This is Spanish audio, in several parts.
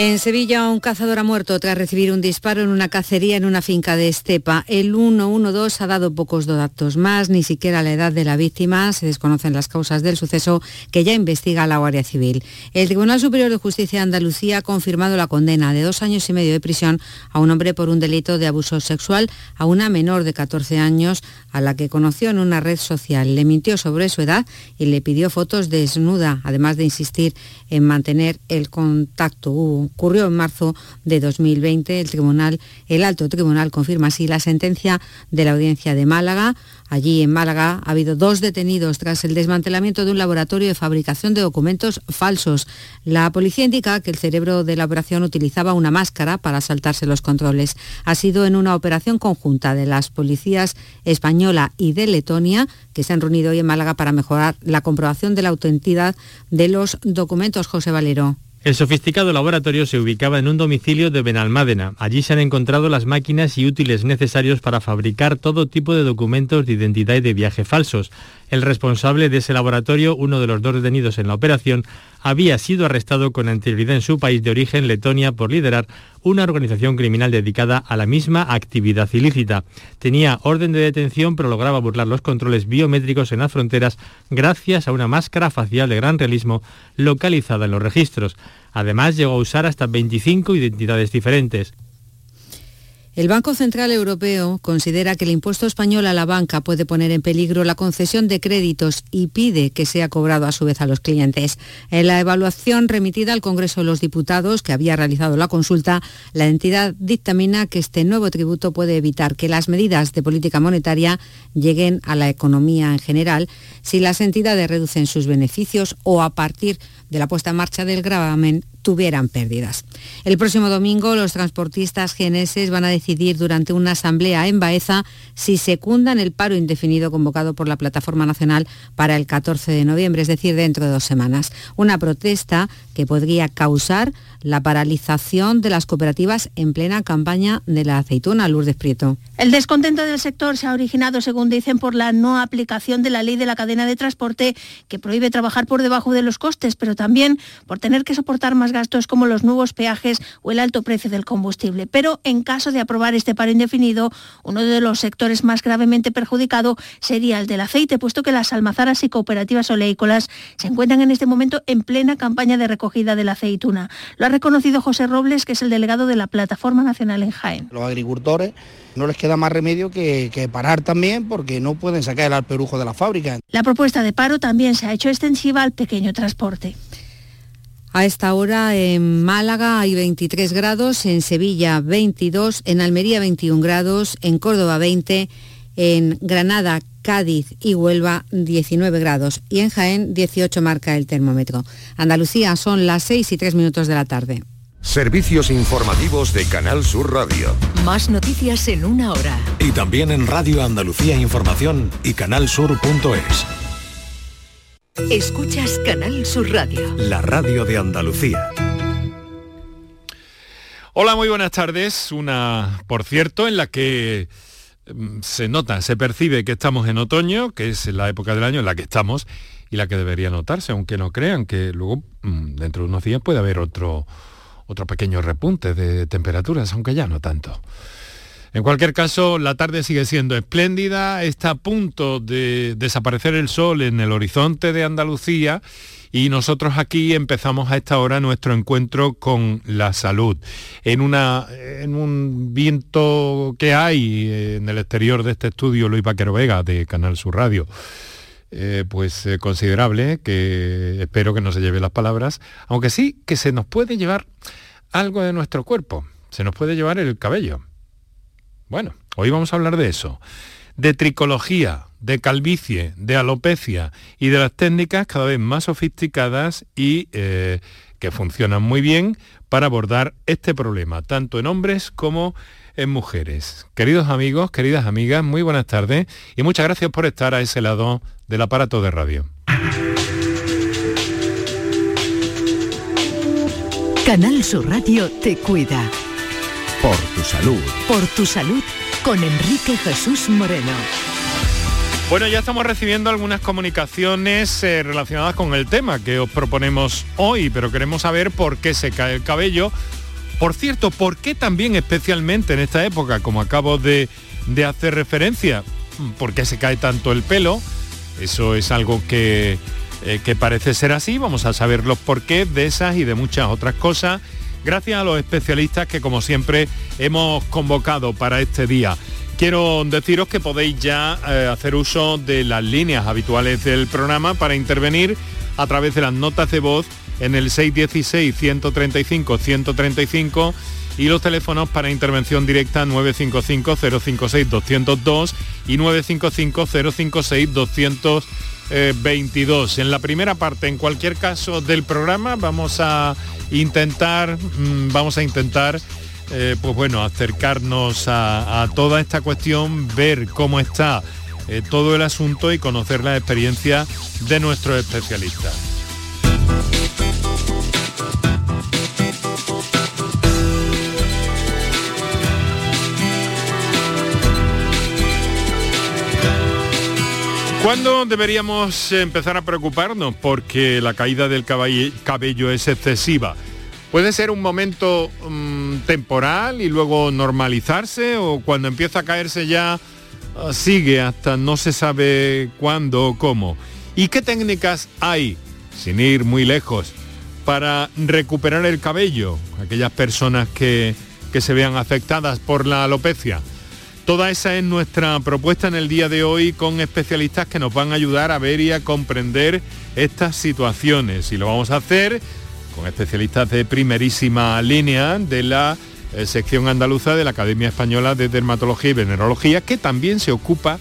En Sevilla, un cazador ha muerto tras recibir un disparo en una cacería en una finca de Estepa. El 112 ha dado pocos datos más, ni siquiera la edad de la víctima. Se desconocen las causas del suceso que ya investiga la Guardia Civil. El Tribunal Superior de Justicia de Andalucía ha confirmado la condena de dos años y medio de prisión a un hombre por un delito de abuso sexual a una menor de 14 años a la que conoció en una red social. Le mintió sobre su edad y le pidió fotos desnuda, además de insistir en mantener el contacto ocurrió en marzo de 2020. El tribunal, el alto tribunal confirma así la sentencia de la audiencia de Málaga. Allí en Málaga ha habido dos detenidos tras el desmantelamiento de un laboratorio de fabricación de documentos falsos. La policía indica que el cerebro de la operación utilizaba una máscara para saltarse los controles. Ha sido en una operación conjunta de las policías española y de Letonia que se han reunido hoy en Málaga para mejorar la comprobación de la autenticidad de los documentos. José Valero. El sofisticado laboratorio se ubicaba en un domicilio de Benalmádena. Allí se han encontrado las máquinas y útiles necesarios para fabricar todo tipo de documentos de identidad y de viaje falsos. El responsable de ese laboratorio, uno de los dos detenidos en la operación, había sido arrestado con anterioridad en su país de origen, Letonia, por liderar una organización criminal dedicada a la misma actividad ilícita. Tenía orden de detención, pero lograba burlar los controles biométricos en las fronteras gracias a una máscara facial de gran realismo localizada en los registros. Además, llegó a usar hasta 25 identidades diferentes. El Banco Central Europeo considera que el impuesto español a la banca puede poner en peligro la concesión de créditos y pide que sea cobrado a su vez a los clientes. En la evaluación remitida al Congreso de los Diputados, que había realizado la consulta, la entidad dictamina que este nuevo tributo puede evitar que las medidas de política monetaria lleguen a la economía en general si las entidades reducen sus beneficios o a partir de la puesta en marcha del gravamen tuvieran pérdidas. El próximo domingo los transportistas GNS van a decidir durante una asamblea en Baeza si secundan el paro indefinido convocado por la Plataforma Nacional para el 14 de noviembre, es decir, dentro de dos semanas. Una protesta que podría causar la paralización de las cooperativas en plena campaña de la aceituna, Lourdes Prieto. El descontento del sector se ha originado, según dicen, por la no aplicación de la ley de la cadena de transporte que prohíbe trabajar por debajo de los costes, pero también por tener que soportar más gastos como los nuevos peajes o el alto precio del combustible. Pero en caso de aprobar este paro indefinido, uno de los sectores más gravemente perjudicado sería el del aceite, puesto que las almazaras y cooperativas oleícolas se encuentran en este momento en plena campaña de recogida de la aceituna ha reconocido José Robles, que es el delegado de la Plataforma Nacional en Jaén. Los agricultores no les queda más remedio que, parar también porque no pueden sacar el alperujo de la fábrica. La propuesta de paro también se ha hecho extensiva al pequeño transporte. A esta hora en Málaga hay 23 grados, en Sevilla 22, en Almería 21 grados, en Córdoba 20, en Granada Cádiz y Huelva 19 grados y en Jaén 18 marca el termómetro. Andalucía son las 6 y 3 minutos de la tarde. Servicios informativos de Canal Sur Radio. Más noticias en una hora. Y también en Radio Andalucía Información y canalsur.es. Escuchas Canal Sur Radio. La radio de Andalucía. Hola, muy buenas tardes. Una, por cierto, en la que se nota, se percibe que estamos en otoño, que es la época del año en la que estamos y la que debería notarse, aunque no crean que luego mm, dentro de unos días puede haber otro, otro pequeño repunte de temperaturas, aunque ya no tanto. En cualquier caso, la tarde sigue siendo espléndida, está a punto de desaparecer el sol en el horizonte de Andalucía y nosotros aquí empezamos a esta hora nuestro encuentro con la salud. En, una, en un viento que hay en el exterior de este estudio, Luis Vaquero Vega, de Canal Sur Radio, eh, pues eh, considerable, que espero que no se lleve las palabras, aunque sí que se nos puede llevar algo de nuestro cuerpo, se nos puede llevar el cabello. Bueno, hoy vamos a hablar de eso, de tricología, de calvicie, de alopecia y de las técnicas cada vez más sofisticadas y eh, que funcionan muy bien para abordar este problema, tanto en hombres como en mujeres. Queridos amigos, queridas amigas, muy buenas tardes y muchas gracias por estar a ese lado del aparato de radio. Canal Sur Radio te cuida. Por tu salud. Por tu salud con Enrique Jesús Moreno. Bueno, ya estamos recibiendo algunas comunicaciones eh, relacionadas con el tema que os proponemos hoy, pero queremos saber por qué se cae el cabello. Por cierto, ¿por qué también especialmente en esta época, como acabo de, hacer referencia, por qué se cae tanto el pelo? Eso es algo que, eh, que parece ser así. Vamos a saber los porqués de esas y de muchas otras cosas gracias a los especialistas que como siempre hemos convocado para este día. Quiero deciros que podéis ya eh, hacer uso de las líneas habituales del programa para intervenir a través de las notas de voz en el 616-135-135 y los teléfonos para intervención directa 955-056-202 y 955-056-222. En la primera parte, en cualquier caso del programa, vamos a intentar, mm, vamos a intentar eh, pues bueno, acercarnos a, toda esta cuestión, ver cómo está eh, todo el asunto y conocer la experiencia de nuestros especialistas. ¿Cuándo deberíamos empezar a preocuparnos porque la caída del cabello es excesiva? ¿Puede ser un momento mm, temporal y luego normalizarse o cuando empieza a caerse ya ah, sigue hasta no se sabe cuándo o cómo? ¿Y qué técnicas hay, sin ir muy lejos, para recuperar el cabello? Aquellas personas que, que se vean afectadas por la alopecia. Toda esa es nuestra propuesta en el día de hoy con especialistas que nos van a ayudar a ver y a comprender estas situaciones. Y lo vamos a hacer con especialistas de primerísima línea de la eh, sección andaluza de la Academia Española de Dermatología y Venerología, que también se ocupa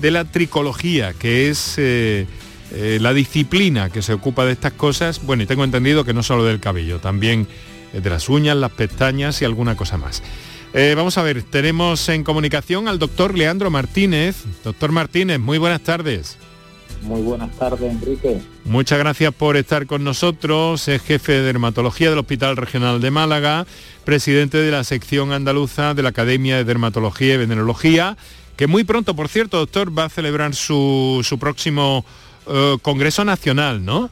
de la tricología, que es eh, eh, la disciplina que se ocupa de estas cosas. Bueno, y tengo entendido que no solo del cabello, también de las uñas, las pestañas y alguna cosa más. Vamos a ver, tenemos en comunicación al doctor Leandro Martínez. Doctor Martínez, muy buenas tardes. Muy buenas tardes, Enrique. Muchas gracias por estar con nosotros. Es jefe de dermatología del Hospital Regional de Málaga, presidente de la sección andaluza de la Academia de Dermatología y Venerología, que muy pronto, por cierto, doctor, va a celebrar su, próximo eh, Congreso Nacional, ¿no?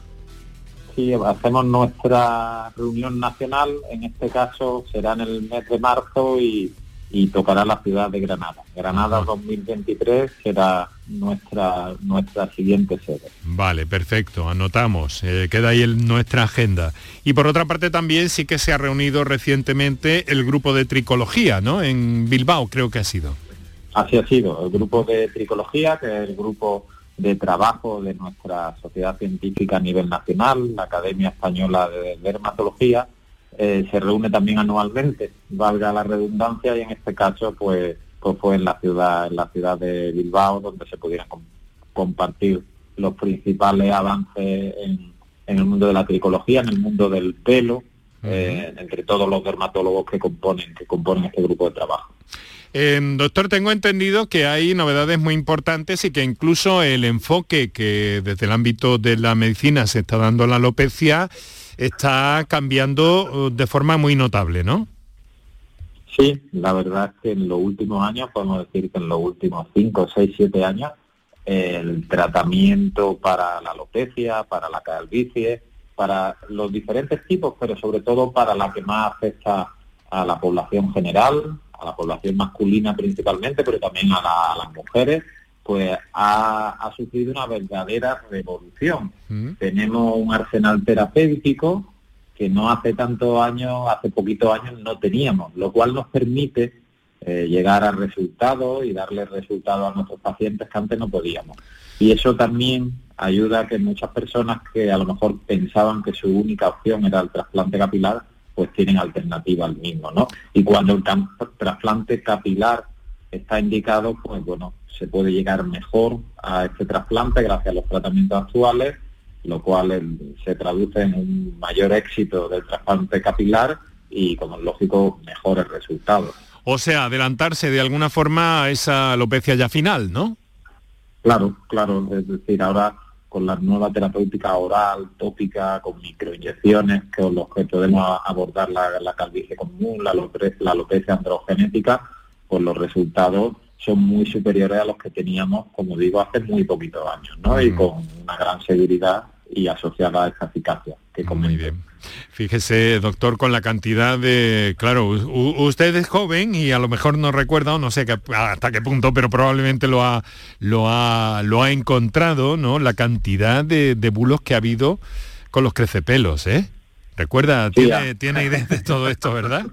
Hacemos nuestra reunión nacional, en este caso será en el mes de marzo y y tocará la ciudad de Granada. Granada 2023 será nuestra nuestra siguiente sede. Vale, perfecto, anotamos, eh, queda ahí en nuestra agenda. Y por otra parte también sí que se ha reunido recientemente el grupo de tricología, ¿no? En Bilbao creo que ha sido. Así ha sido, el grupo de tricología, que es el grupo de trabajo de nuestra sociedad científica a nivel nacional, la Academia Española de Dermatología, eh, se reúne también anualmente, valga la redundancia, y en este caso pues, pues fue en la ciudad, en la ciudad de Bilbao, donde se pudieran compartir los principales avances en, el mundo de la tricología, en el mundo del pelo, eh, entre todos los dermatólogos que componen, que componen este grupo de trabajo. Eh, doctor, tengo entendido que hay novedades muy importantes y que incluso el enfoque que desde el ámbito de la medicina se está dando a la alopecia está cambiando uh, de forma muy notable, ¿no? Sí, la verdad es que en los últimos años, podemos decir que en los últimos 5, 6, 7 años, el tratamiento para la alopecia, para la calvicie, para los diferentes tipos, pero sobre todo para la que más afecta a la población general, a la población masculina principalmente, pero también a las mujeres, pues ha, sufrido una verdadera revolución. Mm. Tenemos un arsenal terapéutico que no hace tantos años, hace poquitos años no teníamos, lo cual nos permite eh, llegar a resultados y darle resultados a nuestros pacientes que antes no podíamos. Y eso también ayuda a que muchas personas que a lo mejor pensaban que su única opción era el trasplante capilar, pues tienen alternativa al mismo, ¿no? Y cuando el trasplante capilar está indicado, pues bueno, se puede llegar mejor a este trasplante gracias a los tratamientos actuales, lo cual se traduce en un mayor éxito del trasplante capilar y, como es lógico, mejores resultados. O sea, adelantarse de alguna forma a esa alopecia ya final, ¿no? Claro, claro. Es decir, ahora con la nueva terapéutica oral, tópica, con microinyecciones, con los que podemos abordar la, calvicie común, la alopecia, la alopecia androgenética, pues los resultados son muy superiores a los que teníamos, como digo, hace muy poquitos años, ¿no? Y con una gran seguridad y asociada a esta eficacia que Muy bien. Fíjese, doctor, con la cantidad de... Claro, usted es joven y a lo mejor no recuerda, o no sé hasta qué punto, pero probablemente lo ha, lo ha, lo ha encontrado, ¿no? La cantidad de, bulos que ha habido con los crecepelos, ¿eh? Recuerda, tiene, tiene idea de todo esto, ¿verdad?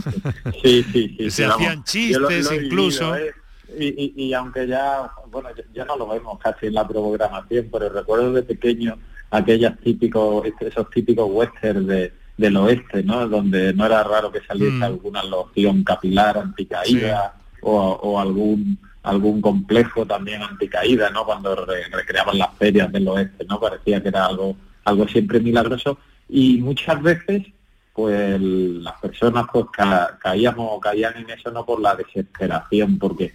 sí, sí, sí. Se hacían chistes incluso. ¿eh? Y, y, aunque ya, bueno, ya no lo vemos casi en la programación, pero recuerdo de pequeño aquellos típicos, esos típicos westerns de, del oeste, ¿no? Donde no era raro que saliese mm. alguna loción capilar anticaída o, algún algún complejo también anticaída, ¿no? Cuando recreaban las ferias del oeste, ¿no? Parecía que era algo algo siempre milagroso y muchas veces pues las personas pues caíamos o caían en eso no por la desesperación, porque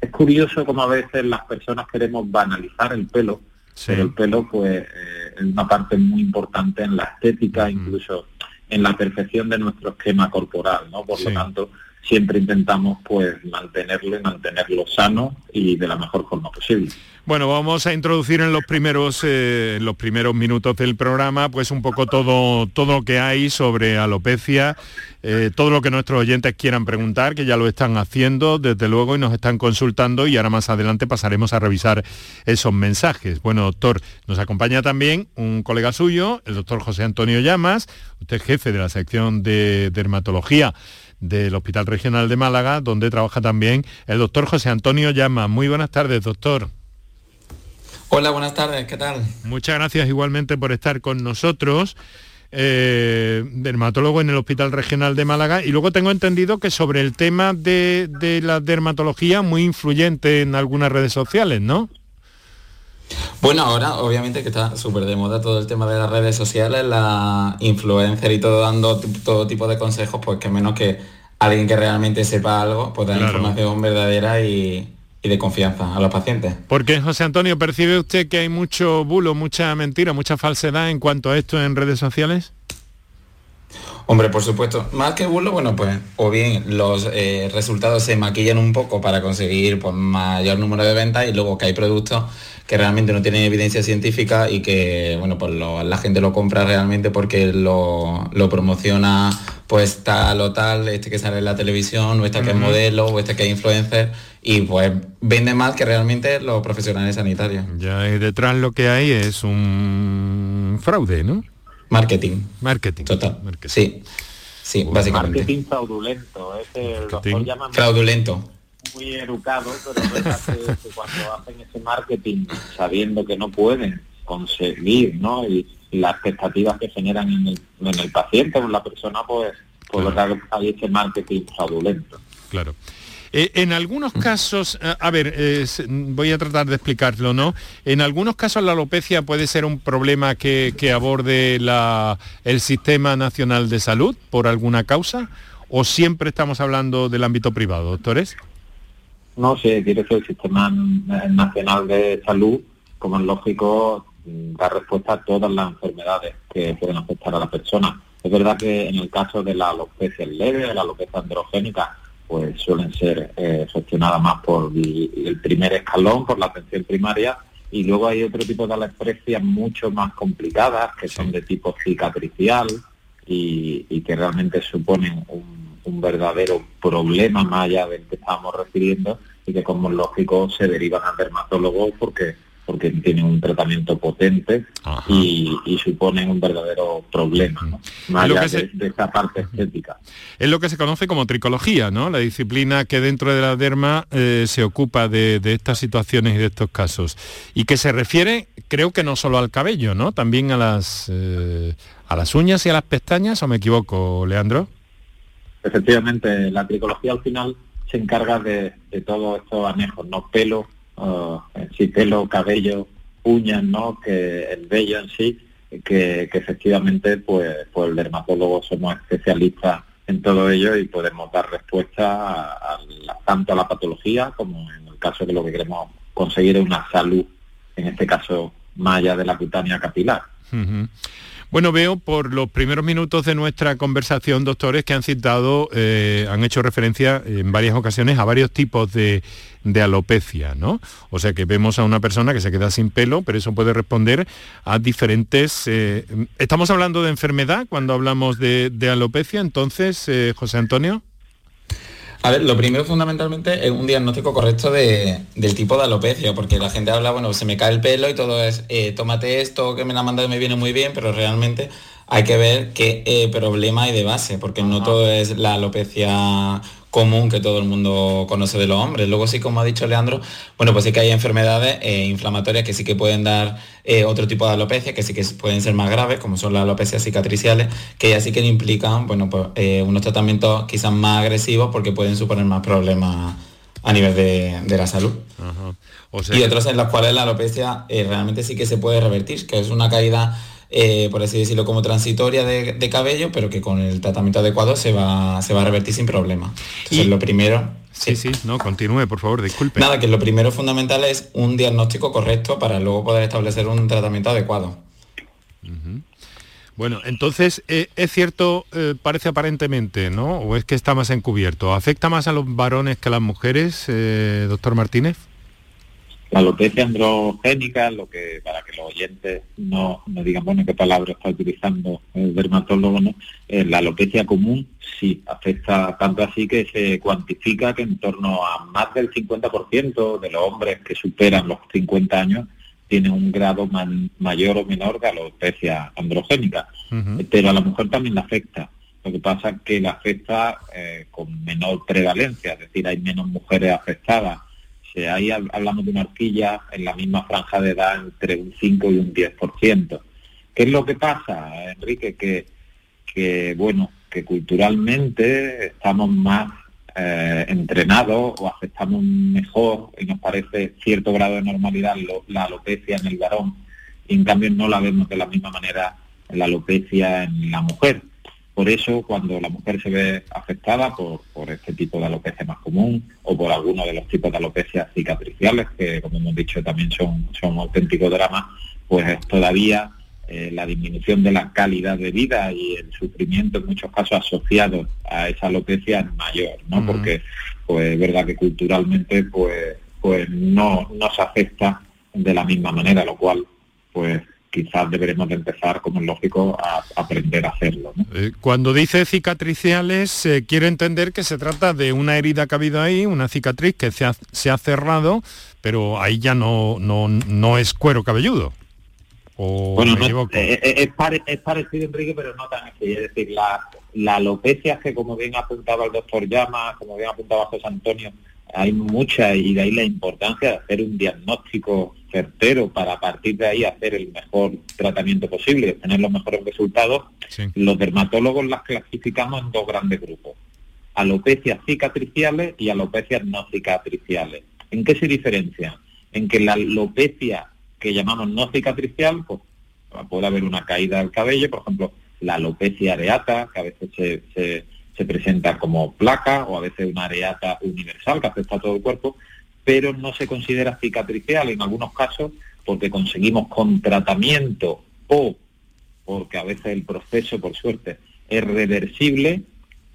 es curioso como a veces las personas queremos banalizar el pelo, pero el pelo pues eh, es una parte muy importante en la estética, incluso en la perfección de nuestro esquema corporal, ¿no? Por lo tanto, siempre intentamos pues mantenerlo y mantenerlo sano y de la mejor forma posible. Bueno, vamos a introducir en los primeros eh, los primeros minutos del programa, pues un poco todo todo lo que hay sobre alopecia, eh, todo lo que nuestros oyentes quieran preguntar, que ya lo están haciendo desde luego y nos están consultando y ahora más adelante pasaremos a revisar esos mensajes. Bueno, doctor, nos acompaña también un colega suyo, el doctor José Antonio Llamas, usted es jefe de la sección de dermatología del Hospital Regional de Málaga, donde trabaja también el doctor José Antonio Llama. Muy buenas tardes, doctor. Hola, buenas tardes, ¿qué tal? Muchas gracias igualmente por estar con nosotros. Eh, dermatólogo en el Hospital Regional de Málaga y luego tengo entendido que sobre el tema de, de la dermatología muy influyente en algunas redes sociales, ¿no? Bueno, ahora obviamente que está súper de moda todo el tema de las redes sociales, la influencer y todo dando todo tipo de consejos, pues que menos que alguien que realmente sepa algo, pues dar información verdadera y, de confianza a los pacientes. Porque José Antonio, ¿percibe usted que hay mucho bulo, mucha mentira, mucha falsedad en cuanto a esto en redes sociales? Hombre, por supuesto. Más que bulo, bueno, pues o bien los eh, resultados se maquillan un poco para conseguir pues, mayor número de ventas y luego que hay productos que realmente no tienen evidencia científica y que, bueno, pues la gente lo compra realmente porque lo, promociona pues tal o tal, este que sale en la televisión, o este que es modelo, o este que es influencer, y pues vende más que realmente los profesionales sanitarios. Ya y detrás lo que hay es un fraude, ¿no? Marketing. Marketing. Total. Sí. Sí, básicamente. Marketing fraudulento. fraudulento. Muy educado, pero verdad que, cuando hacen ese marketing sabiendo que no pueden conseguir, ¿no? Y, las expectativas que generan en el, en el paciente o en la persona, pues, pues verdad hay ese marketing fraudulento. Claro. Eh, en algunos casos, eh, a ver, voy a tratar de explicarlo, ¿no? En algunos casos la alopecia puede ser un problema que, aborde el Sistema Nacional de Salud por alguna causa, o siempre estamos hablando del ámbito privado, doctores? No, sí, quiere decir el Sistema Nacional de Salud, como es lógico, da respuesta a todas las enfermedades que pueden afectar a la persona. Es verdad que en el caso de la alopecia leve, de la alopecia androgénica, pues suelen ser eh, gestionadas más por el, primer escalón, por la atención primaria, y luego hay otro tipo de alopecias mucho más complicadas, que son de tipo cicatricial y, que realmente suponen un, verdadero problema más allá del que estábamos refiriendo y que como es lógico se derivan al dermatólogo porque porque tienen un tratamiento potente y, suponen un verdadero problema, ¿no? más allá de, esta parte estética. Es lo que se conoce como tricología, ¿no? La disciplina que dentro de la derma eh, se ocupa de, estas situaciones y de estos casos. Y que se refiere, creo que no solo al cabello, ¿no? También a las, eh, a las uñas y a las pestañas, ¿o me equivoco, Leandro? Efectivamente, la tricología al final se encarga de, de todos estos anejos, ¿no? Pelo, uh, sí, pelo, cabello, uñas, ¿no? Que el vello en sí, que, efectivamente pues, pues el dermatólogo somos especialistas en todo ello y podemos dar respuesta a, tanto a la patología como en el caso de lo que queremos conseguir es una salud, en este caso más allá de la cutánea capilar. Bueno, veo por los primeros minutos de nuestra conversación, doctores, que han citado, eh, han hecho referencia en varias ocasiones a varios tipos de, alopecia, ¿no? O sea que vemos a una persona que se queda sin pelo, pero eso puede responder a diferentes... Eh, ¿Estamos hablando de enfermedad cuando hablamos de, alopecia? Entonces, eh, José Antonio. A ver, lo primero fundamentalmente es un diagnóstico correcto del tipo de alopecia, porque la gente habla, bueno, se me cae el pelo y todo es, eh, tómate esto que me la mandado y me viene muy bien, pero realmente hay que ver qué eh, problema hay de base, porque no todo es la alopecia común que todo el mundo conoce de los hombres. Luego sí, como ha dicho Leandro, bueno, pues sí que hay enfermedades eh, inflamatorias que sí que pueden dar eh, otro tipo de alopecia, que sí que pueden ser más graves, como son las alopecias cicatriciales, que ya sí que implican, bueno, pues eh, unos tratamientos quizás más agresivos porque pueden suponer más problemas a nivel de, la salud. y otros en los cuales la alopecia realmente sí que se puede revertir, que es una caída eh, por así decirlo, como transitoria de, cabello, pero que con el tratamiento adecuado se va, se va a revertir sin problema. y... lo primero... Sí, sí, no, continúe, por favor, disculpe. Nada, que lo primero fundamental es un diagnóstico correcto para luego poder establecer un tratamiento adecuado. Bueno, entonces, eh, es cierto, eh, parece aparentemente, ¿no? ¿O es que está más encubierto? ¿Afecta más a los varones que a las mujeres, doctor Martínez? La alopecia androgénica, lo que para que los oyentes no, no digan, bueno, qué palabra está utilizando el dermatólogo, ¿no? Eh, la alopecia común sí afecta tanto así que se cuantifica que en torno a más del 50% de los hombres que superan los 50 años tienen un grado mayor o menor de alopecia androgénica, pero a la mujer también la afecta. Lo que pasa es que la afecta eh, con menor prevalencia, es decir, hay menos mujeres afectadas ahí hablamos de una horquilla en la misma franja de edad entre un 5 y un 10%. ¿Qué es lo que pasa, Enrique? Que, bueno, que culturalmente estamos más eh, entrenados o aceptamos mejor y nos parece cierto grado de normalidad la alopecia en el varón y en cambio no la vemos de la misma manera la alopecia en la mujer. Por eso, cuando la mujer se ve afectada por, este tipo de alopecia más común o por alguno de los tipos de alopecias cicatriciales, que como hemos dicho también son, son auténticos dramas, pues todavía eh, la disminución de la calidad de vida y el sufrimiento en muchos casos asociados a esa alopecia es mayor, ¿no? Porque pues es verdad que culturalmente pues pues no, no se afecta de la misma manera, lo cual pues quizás deberemos de empezar, como es lógico, a aprender a hacerlo. Eh, cuando dice cicatriciales, eh, quiero entender que se trata de una herida que ha habido ahí, una cicatriz que se ha, cerrado, pero ahí ya no, no, no es cuero cabelludo. bueno, eh, es, parecido, Enrique, pero no tan así. Es decir, la, la alopecia que, como bien apuntaba el doctor Llama, como bien apuntaba José Antonio, hay mucha y de ahí la importancia de hacer un diagnóstico certero para a partir de ahí hacer el mejor tratamiento posible y obtener los mejores resultados, los dermatólogos las clasificamos en dos grandes grupos, alopecias cicatriciales y alopecias no cicatriciales. ¿En qué se diferencia? En que la alopecia que llamamos no cicatricial, pues puede haber una caída del cabello, por ejemplo, la alopecia areata, que a veces se se presenta como placa o a veces una areata universal que afecta a todo el cuerpo, pero no se considera cicatricial en algunos casos porque conseguimos con tratamiento o porque a veces el proceso, por suerte, es reversible,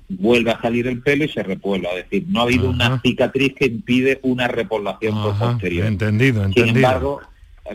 vuelve a salir el pelo y se repuebla. Es decir, no ha habido una cicatriz que impide una repoblación posterior. Entendido, entendido. Sin embargo,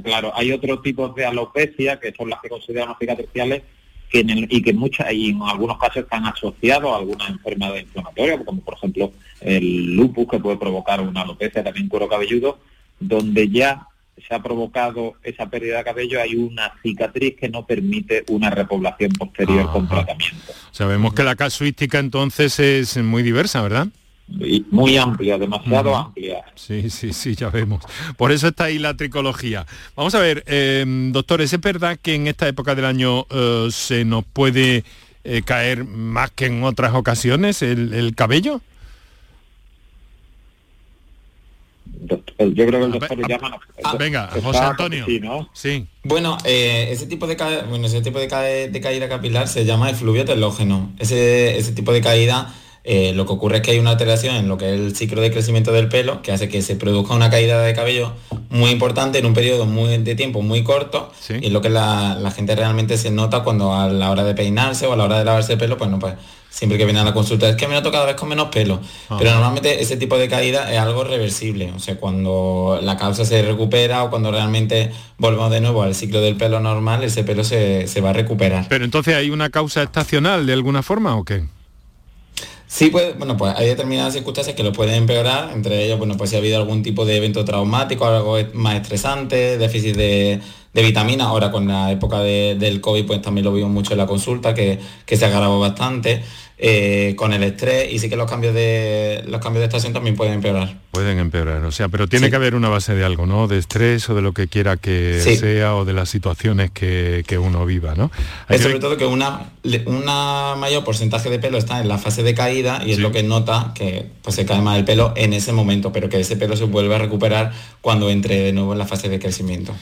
claro, hay otros tipos de alopecia que son las que consideramos cicatriciales y que muchas y en algunos casos están asociados a alguna enfermedad inflamatoria, como por ejemplo el lupus que puede provocar una alopecia, también cuero cabelludo, donde ya se ha provocado esa pérdida de cabello, hay una cicatriz que no permite una repoblación posterior con tratamiento. Sabemos que la casuística entonces es muy diversa, ¿verdad? Muy amplia, demasiado amplia. Sí, sí, sí, ya vemos. Por eso está ahí la tricología. Vamos a ver, em, doctores, ¿es verdad que en esta época del año eh, se nos puede eh, caer más que en otras ocasiones el, cabello? yo creo que el doctor llama... venga, José Antonio. Sí, Bueno, eh, ese tipo de caída, bueno, ese tipo de, caída capilar se llama efluvio telógeno. Ese, ese tipo de caída eh, lo que ocurre es que hay una alteración en lo que es el ciclo de crecimiento del pelo, que hace que se produzca una caída de cabello muy importante en un periodo muy de tiempo muy corto y lo que la, la, gente realmente se nota cuando a la hora de peinarse o a la hora de lavarse el pelo, pues no, pues siempre que viene a la consulta, es que me noto cada vez con menos pelo. Ah. Pero normalmente ese tipo de caída es algo reversible, o sea, cuando la causa se recupera o cuando realmente volvemos de nuevo al ciclo del pelo normal, ese pelo se, se va a recuperar. Pero entonces hay una causa estacional de alguna forma o qué? Sí, pues, bueno, pues hay determinadas circunstancias que lo pueden empeorar, entre ellos, bueno, pues si ha habido algún tipo de evento traumático, algo más estresante, déficit de, de vitaminas, ahora con la época del COVID, pues también lo vimos mucho en la consulta, que, que se agravó bastante. Eh, con el estrés y sí que los cambios de los cambios de estación también pueden empeorar. Pueden empeorar, o sea, pero tiene que haber una base de algo, ¿no? De estrés o de lo que quiera que sea o de las situaciones que, uno viva, ¿no? es sobre todo que una, una mayor porcentaje de pelo está en la fase de caída y es lo que nota que pues, se cae más el pelo en ese momento, pero que ese pelo se vuelve a recuperar cuando entre de nuevo en la fase de crecimiento.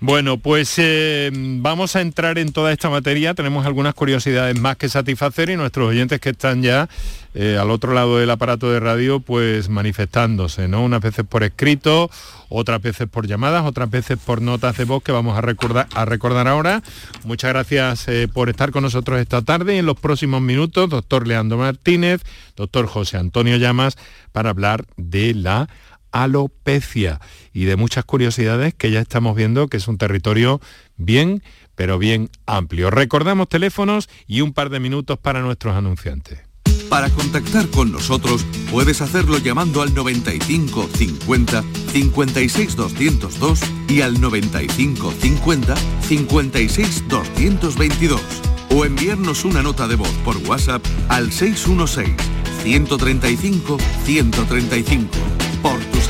Bueno, pues eh, vamos a entrar en toda esta materia. Tenemos algunas curiosidades más que satisfacer y nuestros oyentes que están ya eh, al otro lado del aparato de radio, pues manifestándose, ¿no? Unas veces por escrito, otras veces por llamadas, otras veces por notas de voz que vamos a recordar, a recordar ahora. Muchas gracias eh, por estar con nosotros esta tarde y en los próximos minutos, doctor Leandro Martínez, doctor José Antonio Llamas, para hablar de la alopecia y de muchas curiosidades que ya estamos viendo que es un territorio bien, pero bien amplio. Recordamos teléfonos y un par de minutos para nuestros anunciantes. Para contactar con nosotros puedes hacerlo llamando al 95 50 56 202 y al 95 50 56 222 o enviarnos una nota de voz por WhatsApp al 616 135 135 por tu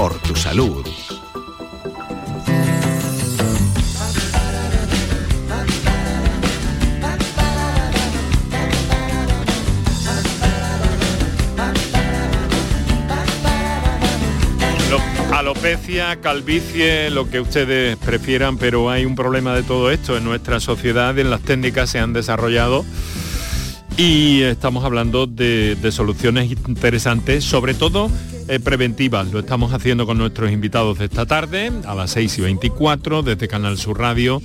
por tu salud. Alopecia, calvicie, lo que ustedes prefieran, pero hay un problema de todo esto en nuestra sociedad, en las técnicas se han desarrollado y estamos hablando de, soluciones interesantes, sobre todo eh, preventivas. Lo estamos haciendo con nuestros invitados de esta tarde, a las 6 y 24, desde Canal Sur Radio.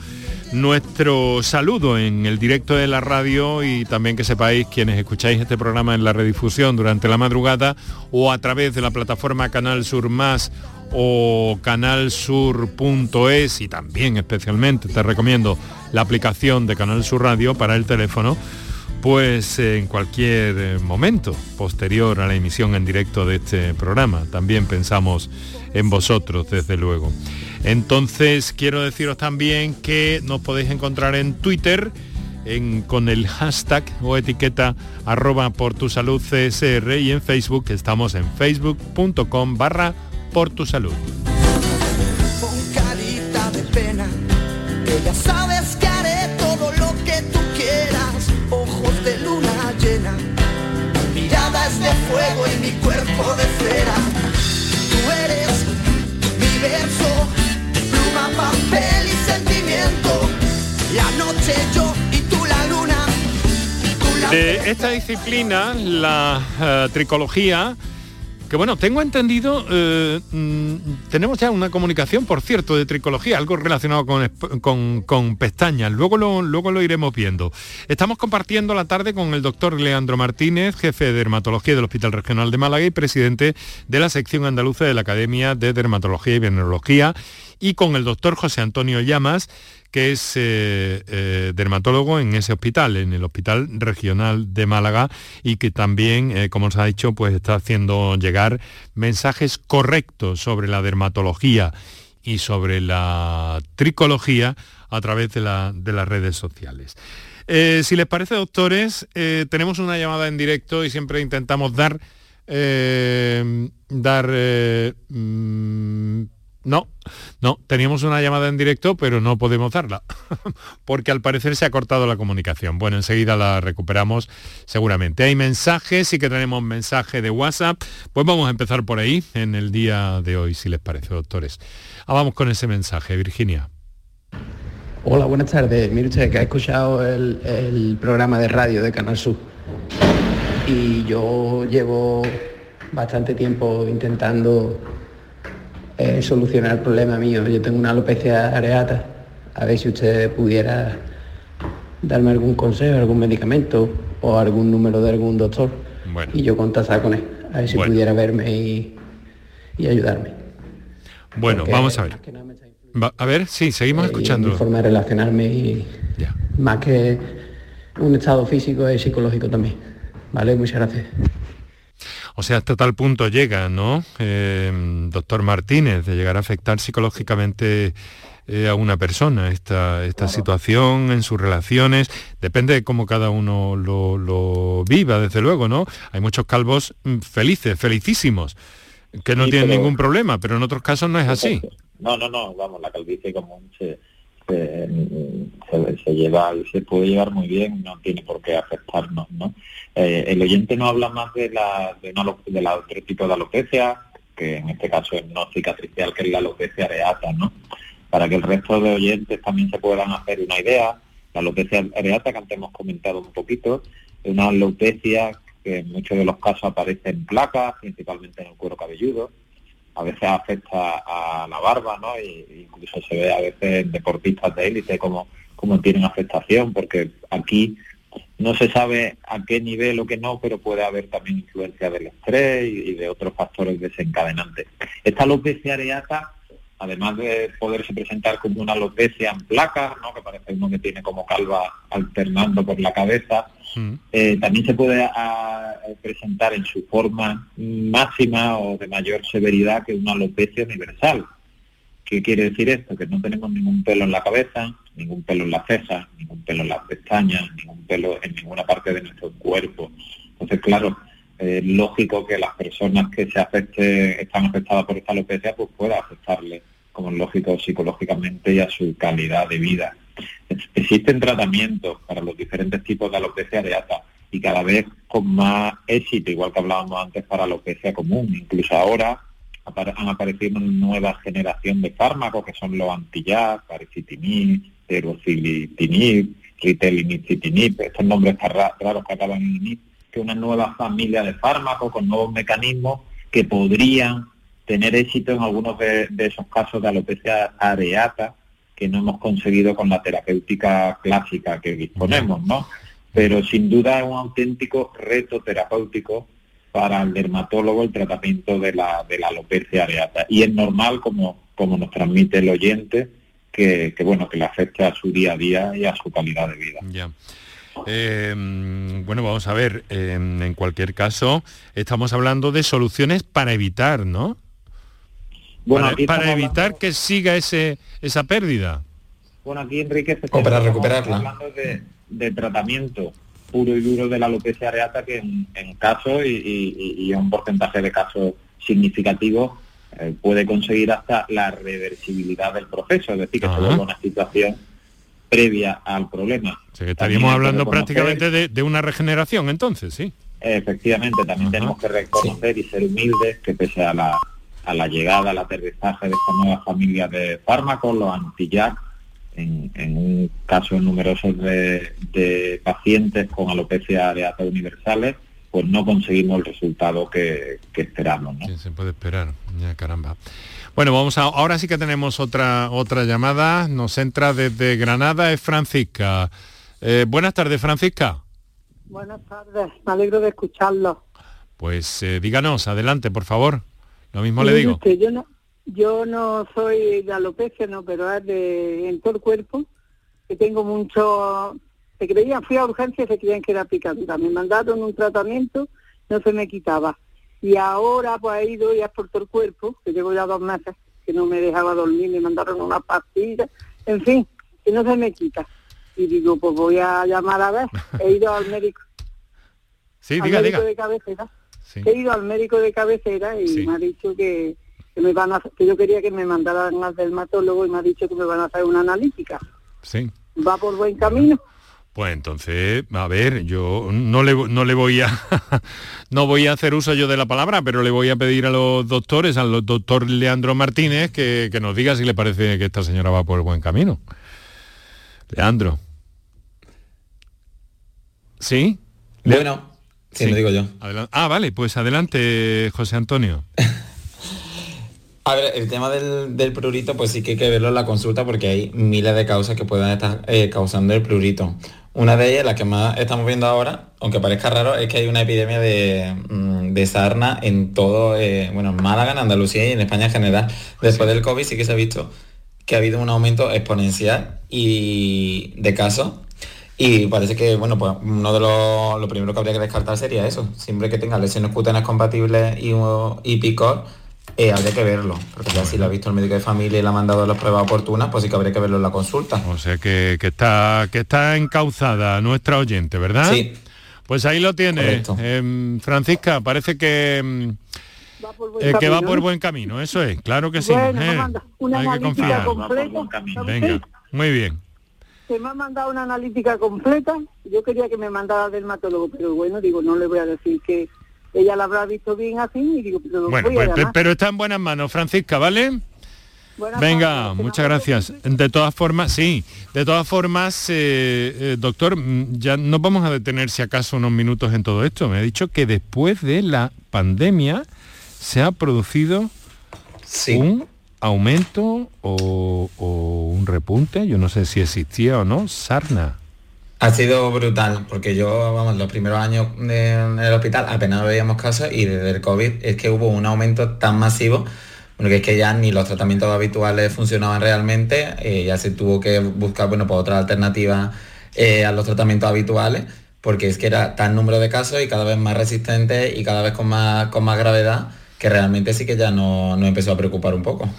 Nuestro saludo en el directo de la radio y también que sepáis quienes escucháis este programa en la redifusión durante la madrugada o a través de la plataforma Canal Sur Más o canalsur.es y también especialmente te recomiendo la aplicación de Canal Sur Radio para el teléfono pues en cualquier eh, momento posterior a la emisión en directo de este programa. También pensamos en vosotros, desde luego. Entonces, quiero deciros también que nos podéis encontrar en Twitter con el hashtag o etiqueta arroba por y en Facebook estamos en facebook.com barra por tu salud. De fuego y mi cuerpo de cera. Tú eres mi verso, pluma, papel y sentimiento, la noche yo y tú la luna. tú la De esta disciplina, la eh, tricología, que bueno, tengo entendido, eh, mm, tenemos ya una comunicación, por cierto, de tricología, algo relacionado con, con pestañas, luego lo, luego lo iremos viendo. Estamos compartiendo la tarde con el doctor Leandro Martínez, jefe de dermatología del Hospital Regional de Málaga y presidente de la sección andaluza de la Academia de Dermatología y Venerología, y con el doctor José Antonio Llamas, que es eh, eh, dermatólogo en ese hospital, en el Hospital Regional de Málaga, y que también, eh, como os ha dicho, pues está haciendo llegar mensajes correctos sobre la dermatología y sobre la tricología a través de, la- de las redes sociales. Si les parece, doctores, tenemos una llamada en directo y siempre intentamos dar... dar... mm, no, no, teníamos una llamada en directo, pero no podemos darla, porque al parecer se ha cortado la comunicación. Bueno, enseguida la recuperamos seguramente. Hay mensajes, sí que tenemos mensaje de WhatsApp, pues vamos a empezar por ahí en el día de hoy, si les parece, doctores. Ah, vamos con ese mensaje, Virginia. Hola, buenas tardes. Mire usted que ha escuchado el, el programa de radio de Canal Sur. Y yo llevo bastante tiempo intentando eh, solucionar el problema mío. Yo tengo una alopecia areata. A ver si usted pudiera darme algún consejo, algún medicamento o algún número de algún doctor. Bueno. Y yo contactar con él. A ver si Bueno. pudiera verme y, y ayudarme. Bueno, Porque vamos a ver. Va- a ver, sí, seguimos Eh, escuchando. Mi forma de relacionarme y más que un estado físico es psicológico también. Vale, muchas gracias. O sea, hasta tal punto llega, ¿no? Eh, doctor Martínez, de llegar a afectar psicológicamente eh, a una persona esta, esta situación en sus relaciones. Depende de cómo cada uno lo, lo viva, desde luego, ¿no? Hay muchos calvos mm, felices, felicísimos, que no Sí, tienen pero- ningún problema, pero en otros casos no es así. No, no, no, vamos, la calvicie común se, se, se- lleva se puede llevar muy bien, no tiene por qué afectarnos, ¿no? Eh, el oyente no habla más de la, de, una, de la otro tipo de alopecia, que en este caso es no cicatricial, que es la alopecia areata, ¿no? Para que el resto de oyentes también se puedan hacer una idea, la alopecia areata que antes hemos comentado un poquito, es una alopecia que en muchos de los casos aparece en placas, principalmente en el cuero cabelludo, a veces afecta a la barba, ¿no? Y incluso se ve a veces en deportistas de élite como, como tienen afectación, porque aquí no se sabe a qué nivel o qué no, pero puede haber también influencia del estrés y, de otros factores desencadenantes. Esta alopecia areata, además de poderse presentar como una alopecia en placas, ¿no? que parece uno que tiene como calva alternando por la cabeza, eh, también se puede ah, presentar en su forma máxima o de mayor severidad que una alopecia universal. ¿Qué quiere decir esto? Que no tenemos ningún pelo en la cabeza, ningún pelo en las cejas, ningún pelo en las pestañas, ningún pelo en ninguna parte de nuestro cuerpo. Entonces, claro, eh, lógico que las personas que se afecte, están afectadas por esta alopecia, pues pueda afectarle, como es lógico, psicológicamente y a su calidad de vida. Ex- Existen tratamientos para los diferentes tipos de alopecia areata y cada vez con más éxito, igual que hablábamos antes para alopecia común. Incluso ahora han aparecido una nueva generación de fármacos que son los anti-JAK, paricitinib, terocilitinib, ritelinicitinib, estos nombres raros que acaban en inib, que una nueva familia de fármacos con nuevos mecanismos que podrían tener éxito en algunos de esos casos de alopecia areata que no hemos conseguido con la terapéutica clásica que disponemos, ¿no? Pero sin duda es un auténtico reto terapéutico para el dermatólogo el tratamiento de la, de la alopecia areata. Y es normal, como, como nos transmite el oyente, que, bueno, que le afecte a su día a día y a su calidad de vida. Ya. Eh, mm, bueno, vamos a ver, eh, en cualquier caso, estamos hablando de soluciones para evitar, ¿no? Bueno, para evitar que siga ese, esa pérdida. Bueno, aquí Enrique se O para estamos recuperarla. hablando de, de tratamiento puro y duro de la alopecia areata que en, en casos y, y- un porcentaje de casos significativos eh, puede conseguir hasta la reversibilidad del proceso, es decir, que se vuelva una situación previa al problema. estaríamos hablando prácticamente de, una regeneración entonces, ¿sí? Efectivamente, también tenemos que reconocer y ser humildes que pese a la, a la llegada, al aterrizaje de esta nueva familia de fármacos, los anti en, en, un caso numerosos de, de pacientes con alopecia areata universales, pues no conseguimos el resultado que, esperamos. ¿no? se puede esperar, ya caramba. Bueno, vamos a, ahora sí que tenemos otra, otra llamada, nos entra desde Granada, es Francisca. Eh, buenas tardes, Francisca. Buenas tardes, me alegro de escucharlo. Pues eh, díganos, adelante, por favor. Lo mismo le digo. yo no, yo no soy de alopecia, no, pero es de en todo el cuerpo, que tengo mucho se creían, fui a urgencias y se creían que era picadura. Me mandaron un tratamiento, no se me quitaba. Y ahora pues he ido ya por todo el cuerpo, que llevo ya dos meses, que no me dejaba dormir, me mandaron una pastilla, en fin, que no se me quita. Y digo, pues voy a llamar a ver, he ido al médico. Sí, diga, médico de cabecera. He ido al médico de cabecera y me ha dicho que, que me van a, que yo quería que me mandaran al dermatólogo y me ha dicho que me van a hacer una analítica. Sí. Va por buen camino. Pues entonces, a ver, yo no le, no le voy a no voy a hacer uso yo de la palabra, pero le voy a pedir a los doctores, al doctor Leandro Martínez, que, nos diga si le parece que esta señora va por el buen camino. Leandro. ¿Sí? Bueno, sí, lo digo yo. ah, vale, pues adelante, José Antonio. A ver, el tema del, prurito, pues sí que hay que verlo en la consulta porque hay miles de causas que pueden estar eh, causando el prurito. Una de ellas, la que más estamos viendo ahora, aunque parezca raro, es que hay una epidemia de, mm, sarna en todo, eh, bueno, en Málaga, en Andalucía y en España en general. Después del COVID sí que se ha visto que ha habido un aumento exponencial y de casos. Y parece que, bueno, pues uno de los lo primero que habría que descartar sería eso. Siempre que tenga lesiones cutáneas compatibles y, y picor, eh, habría que verlo, porque ya si lo ha visto el médico de familia y le ha mandado las pruebas oportunas, pues sí que habría que verlo en la consulta. O sea que, está, que está encauzada nuestra oyente, ¿verdad? Sí. Pues ahí lo tiene. Em, Francisca, parece que... Em, va eh, que va por buen camino, eso es, claro que sí. una Hay que confiar. Completa, Venga, muy bien. Se me ha mandado una analítica completa, yo quería que me mandara dermatólogo, pero bueno, digo, no le voy a decir que ella la habrá visto bien así y digo, pero bueno, pues, pero está en buenas manos, Francisca, ¿vale? Venga, muchas gracias. De todas formas, sí, de todas formas, eh, eh, doctor, mm, ya no vamos a detener si acaso unos minutos en todo esto. Me ha dicho que después de la pandemia se ha producido un aumento o, un repunte, yo no sé si existía o no, sarna. Ha sido brutal, porque yo, vamos, los primeros años en el hospital apenas veíamos casos y desde el COVID es que hubo un aumento tan masivo, bueno, que es que ya ni los tratamientos habituales funcionaban realmente, eh, ya se tuvo que buscar, bueno, por otra alternativa eh, a los tratamientos habituales, porque es que era tan número de casos y cada vez más resistentes y cada vez con más, con más gravedad que realmente sí que ya no, empezó a preocupar un poco.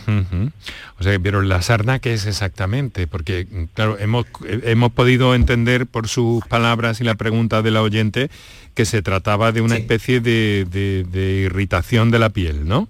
O sea, pero la sarna, ¿qué es exactamente? Porque, claro, hemos, hemos podido entender por sus palabras y la pregunta de la oyente que se trataba de una especie de, irritación de la piel, ¿no?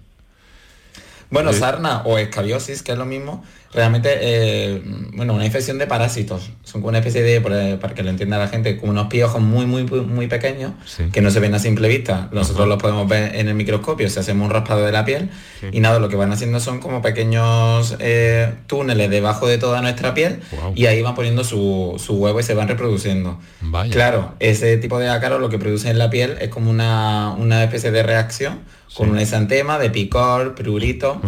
Bueno, eh, sarna o escabiosis, que es lo mismo, realmente, eh, bueno, una infección de parásitos. Son como una especie de, para que lo entienda la gente, como unos piojos muy, muy, muy pequeños que no se ven a simple vista. Nosotros los podemos ver en el microscopio si hacemos un raspado de la piel y nada, lo que van haciendo son como pequeños eh, túneles debajo de toda nuestra piel y ahí van poniendo su, huevo y se van reproduciendo. Claro, ese tipo de ácaros lo que produce en la piel es como una, especie de reacción con un exantema de picor, prurito.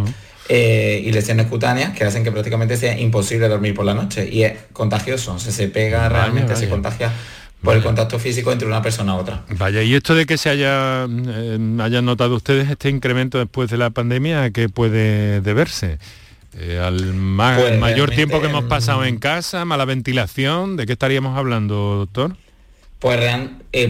Eh, y lesiones cutáneas que hacen que prácticamente sea imposible dormir por la noche y es contagioso, se pega realmente, se contagia por el contacto físico entre una persona a otra. Vaya, y esto de que se haya eh, hayan notado ustedes este incremento después de la pandemia, ¿a qué puede deberse? Eh, al pues mayor tiempo que hemos pasado en casa, mala ventilación, ¿de qué estaríamos hablando, doctor? Pues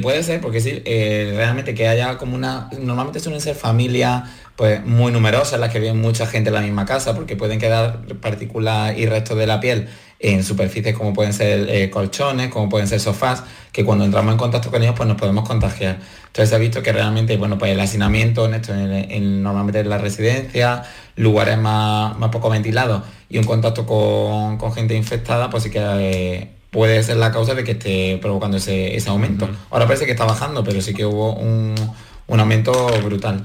puede ser, porque sí, realmente que haya como una... Normalmente suelen ser familias pues muy numerosas, las que viven mucha gente en la misma casa, porque pueden quedar partículas y restos de la piel en superficies como pueden ser eh, colchones, como pueden ser sofás, que cuando entramos en contacto con ellos pues nos podemos contagiar. Entonces se ha visto que realmente, bueno, pues el hacinamiento en esto, en, normalmente en la residencia, lugares más, más poco ventilados y un contacto con, gente infectada, pues sí que eh, puede ser la causa de que esté provocando ese, aumento. Ahora parece que está bajando, pero sí que hubo un, un aumento brutal.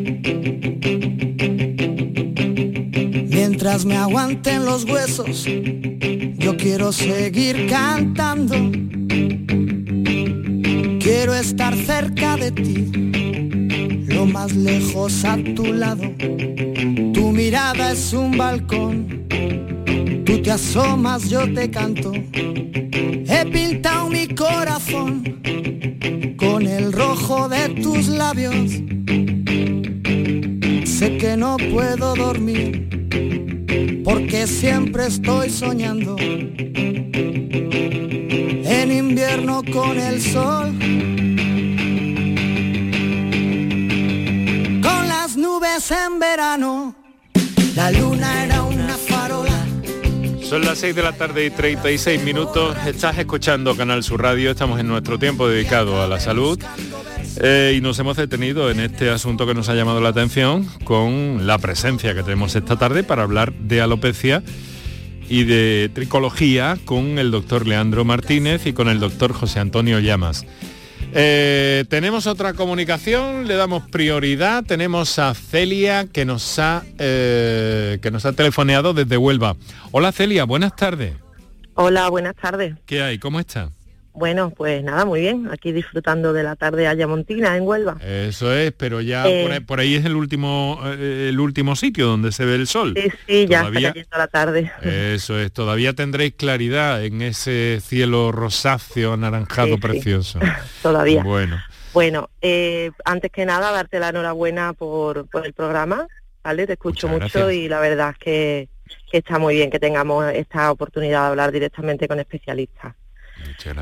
Mientras me aguanten los huesos, yo quiero seguir cantando. Quiero estar cerca de ti, lo más lejos a tu lado. Tu mirada es un balcón, tú te asomas, yo te canto. He pintado mi corazón con el rojo de tus labios. Sé que no puedo dormir porque siempre estoy soñando. En invierno con el sol, con las nubes en verano, la luna era una farola. Son las 6 de la tarde y 36 minutos. Estás escuchando Canal Sur Radio. Estamos en nuestro tiempo dedicado a la salud. Eh, y nos hemos detenido en este asunto que nos ha llamado la atención con la presencia que tenemos esta tarde para hablar de alopecia y de tricología con el doctor Leandro Martínez y con el doctor José Antonio Llamas. Eh, tenemos otra comunicación, le damos prioridad. Tenemos a Celia que nos ha eh, que nos ha telefoneado desde Huelva. Hola Celia, buenas tardes. Hola, buenas tardes. ¿Qué hay? ¿Cómo está? Bueno, pues nada, muy bien. Aquí disfrutando de la tarde ayamontina en Huelva. Eso es, pero ya eh, por, ahí, es el último eh, el último sitio donde se ve el sol. Sí, sí, ya está cayendo la tarde. Eso es, todavía tendréis claridad en ese cielo rosáceo, anaranjado precioso. todavía. Bueno. Bueno, eh, antes que nada, darte la enhorabuena por, el programa, ¿vale? Te escucho mucho y la verdad es que está muy bien que tengamos esta oportunidad de hablar directamente con especialistas.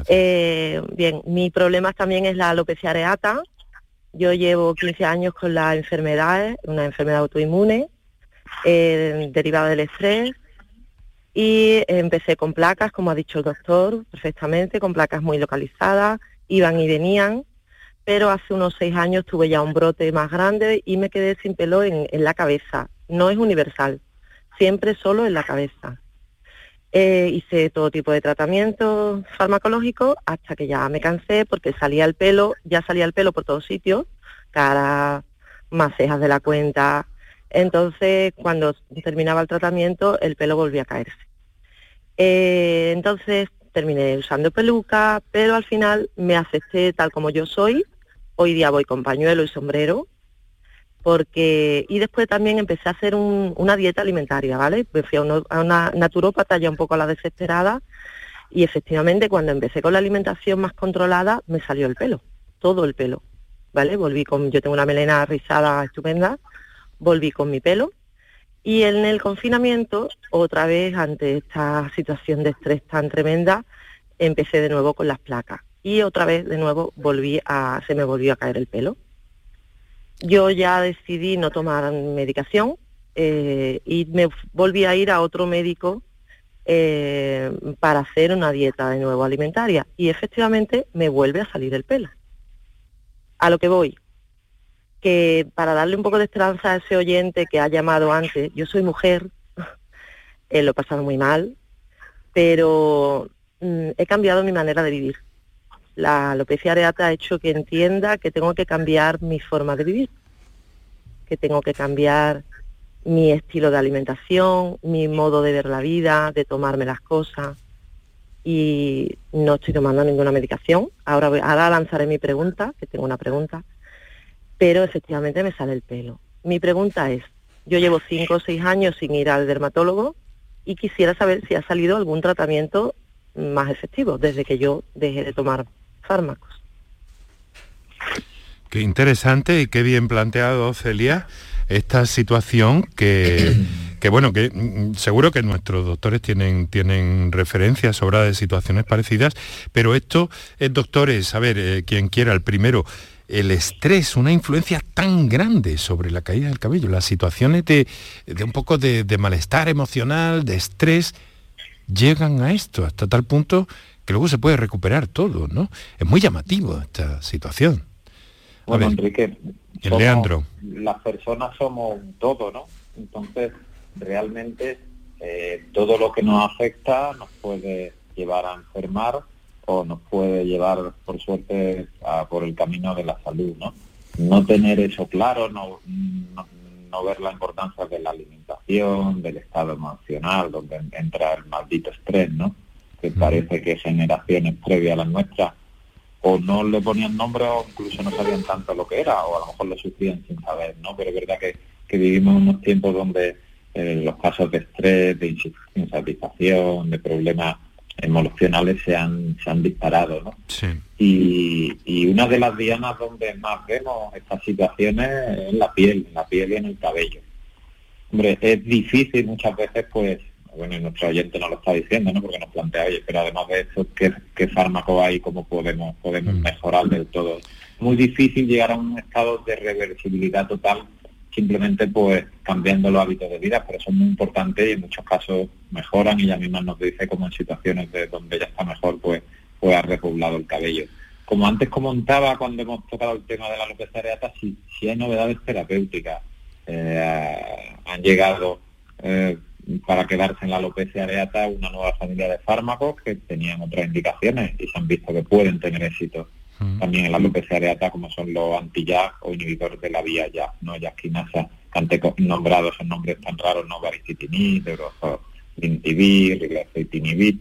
Eh, bien, mi problema también es la alopecia areata. Yo llevo 15 años con la enfermedad, una enfermedad autoinmune eh, derivada del estrés y empecé con placas, como ha dicho el doctor, perfectamente, con placas muy localizadas, iban y venían, pero hace unos seis años tuve ya un brote más grande y me quedé sin pelo en la cabeza. No es universal, siempre solo en la cabeza. Eh, hice todo tipo de tratamientos farmacológicos hasta que ya me cansé porque salía el pelo, ya salía el pelo por todos sitios, cara, más cejas de la cuenta. Entonces, cuando terminaba el tratamiento, el pelo volvía a caerse. Eh, entonces, terminé usando peluca, pero al final me acepté tal como yo soy. Hoy día voy con pañuelo y sombrero, porque y después también empecé a hacer una dieta alimentaria, ¿vale? Me fui a, una naturópata ya un poco a la desesperada y efectivamente cuando empecé con la alimentación más controlada me salió el pelo, todo el pelo, ¿vale? Volví con, yo tengo una melena rizada estupenda, volví con mi pelo y en el confinamiento, otra vez ante esta situación de estrés tan tremenda, empecé de nuevo con las placas y otra vez de nuevo volví a, se me volvió a caer el pelo yo ya decidí no tomar medicación eh, y me volví a ir a otro médico eh, para hacer una dieta de nuevo alimentaria y efectivamente me vuelve a salir el pelo. A lo que voy, que para darle un poco de esperanza a ese oyente que ha llamado antes, yo soy mujer, eh, lo he pasado muy mal, pero mm, he cambiado mi manera de vivir la alopecia areata ha hecho que entienda que tengo que cambiar mi forma de vivir, que tengo que cambiar mi estilo de alimentación, mi modo de ver la vida, de tomarme las cosas. Y no estoy tomando ninguna medicación. Ahora, ahora lanzaré mi pregunta, que tengo una pregunta, pero efectivamente me sale el pelo. Mi pregunta es, yo llevo cinco o seis años sin ir al dermatólogo y quisiera saber si ha salido algún tratamiento más efectivo desde que yo dejé de tomar fármacos. Qué interesante y qué bien planteado, Celia, esta situación que, que bueno, que mm, seguro que nuestros doctores tienen, tienen referencias sobre de situaciones parecidas, pero esto, es doctores, a ver, eh, quien quiera, el primero, el estrés, una influencia tan grande sobre la caída del cabello, las situaciones de, de un poco de, de malestar emocional, de estrés, llegan a esto, hasta tal punto que luego se puede recuperar todo, ¿no? Es muy llamativo esta situación. Bueno, Enrique, Leandro. Las personas somos un todo, ¿no? Entonces, realmente eh, todo lo que nos afecta nos puede llevar a enfermar o nos puede llevar, por suerte, a, por el camino de la salud, ¿no? No tener eso claro, no, no, ver la importancia de la alimentación, del estado emocional, donde entra el maldito estrés, ¿no? Que parece que generaciones previas a las nuestras o no le ponían nombre o incluso no sabían tanto lo que era, o a lo mejor lo sufrían sin saber, ¿no? Pero es verdad que, vivimos unos tiempos donde eh, los casos de estrés, de insatisfacción, de problemas emocionales se han, se han disparado, ¿no? Sí. Y, y una de las dianas donde más vemos estas situaciones es en la piel, en la piel y en el cabello. Hombre, es difícil muchas veces pues bueno, y nuestro oyente no lo está diciendo, ¿no? Porque nos plantea, oye, pero además de eso, ¿qué, qué fármaco hay cómo podemos, podemos mm. mejorar del todo? Muy difícil llegar a un estado de reversibilidad total simplemente pues cambiando los hábitos de vida, pero son muy importantes y en muchos casos mejoran y ella misma nos dice como en situaciones de donde ya está mejor pues, pues ha repoblado el cabello. Como antes comentaba cuando hemos tocado el tema de la alopecia areata, si, si hay novedades terapéuticas, eh, han llegado eh, para quedarse en la alopecia areata una nueva familia de fármacos que tenían otras indicaciones y se han visto que pueden tener éxito mm. también en la alopecia areata como son los anti o inhibidores de la vía ya no YAC-quinasa, que han nombrado esos nombres tan raros, no baricitinib, lintivir,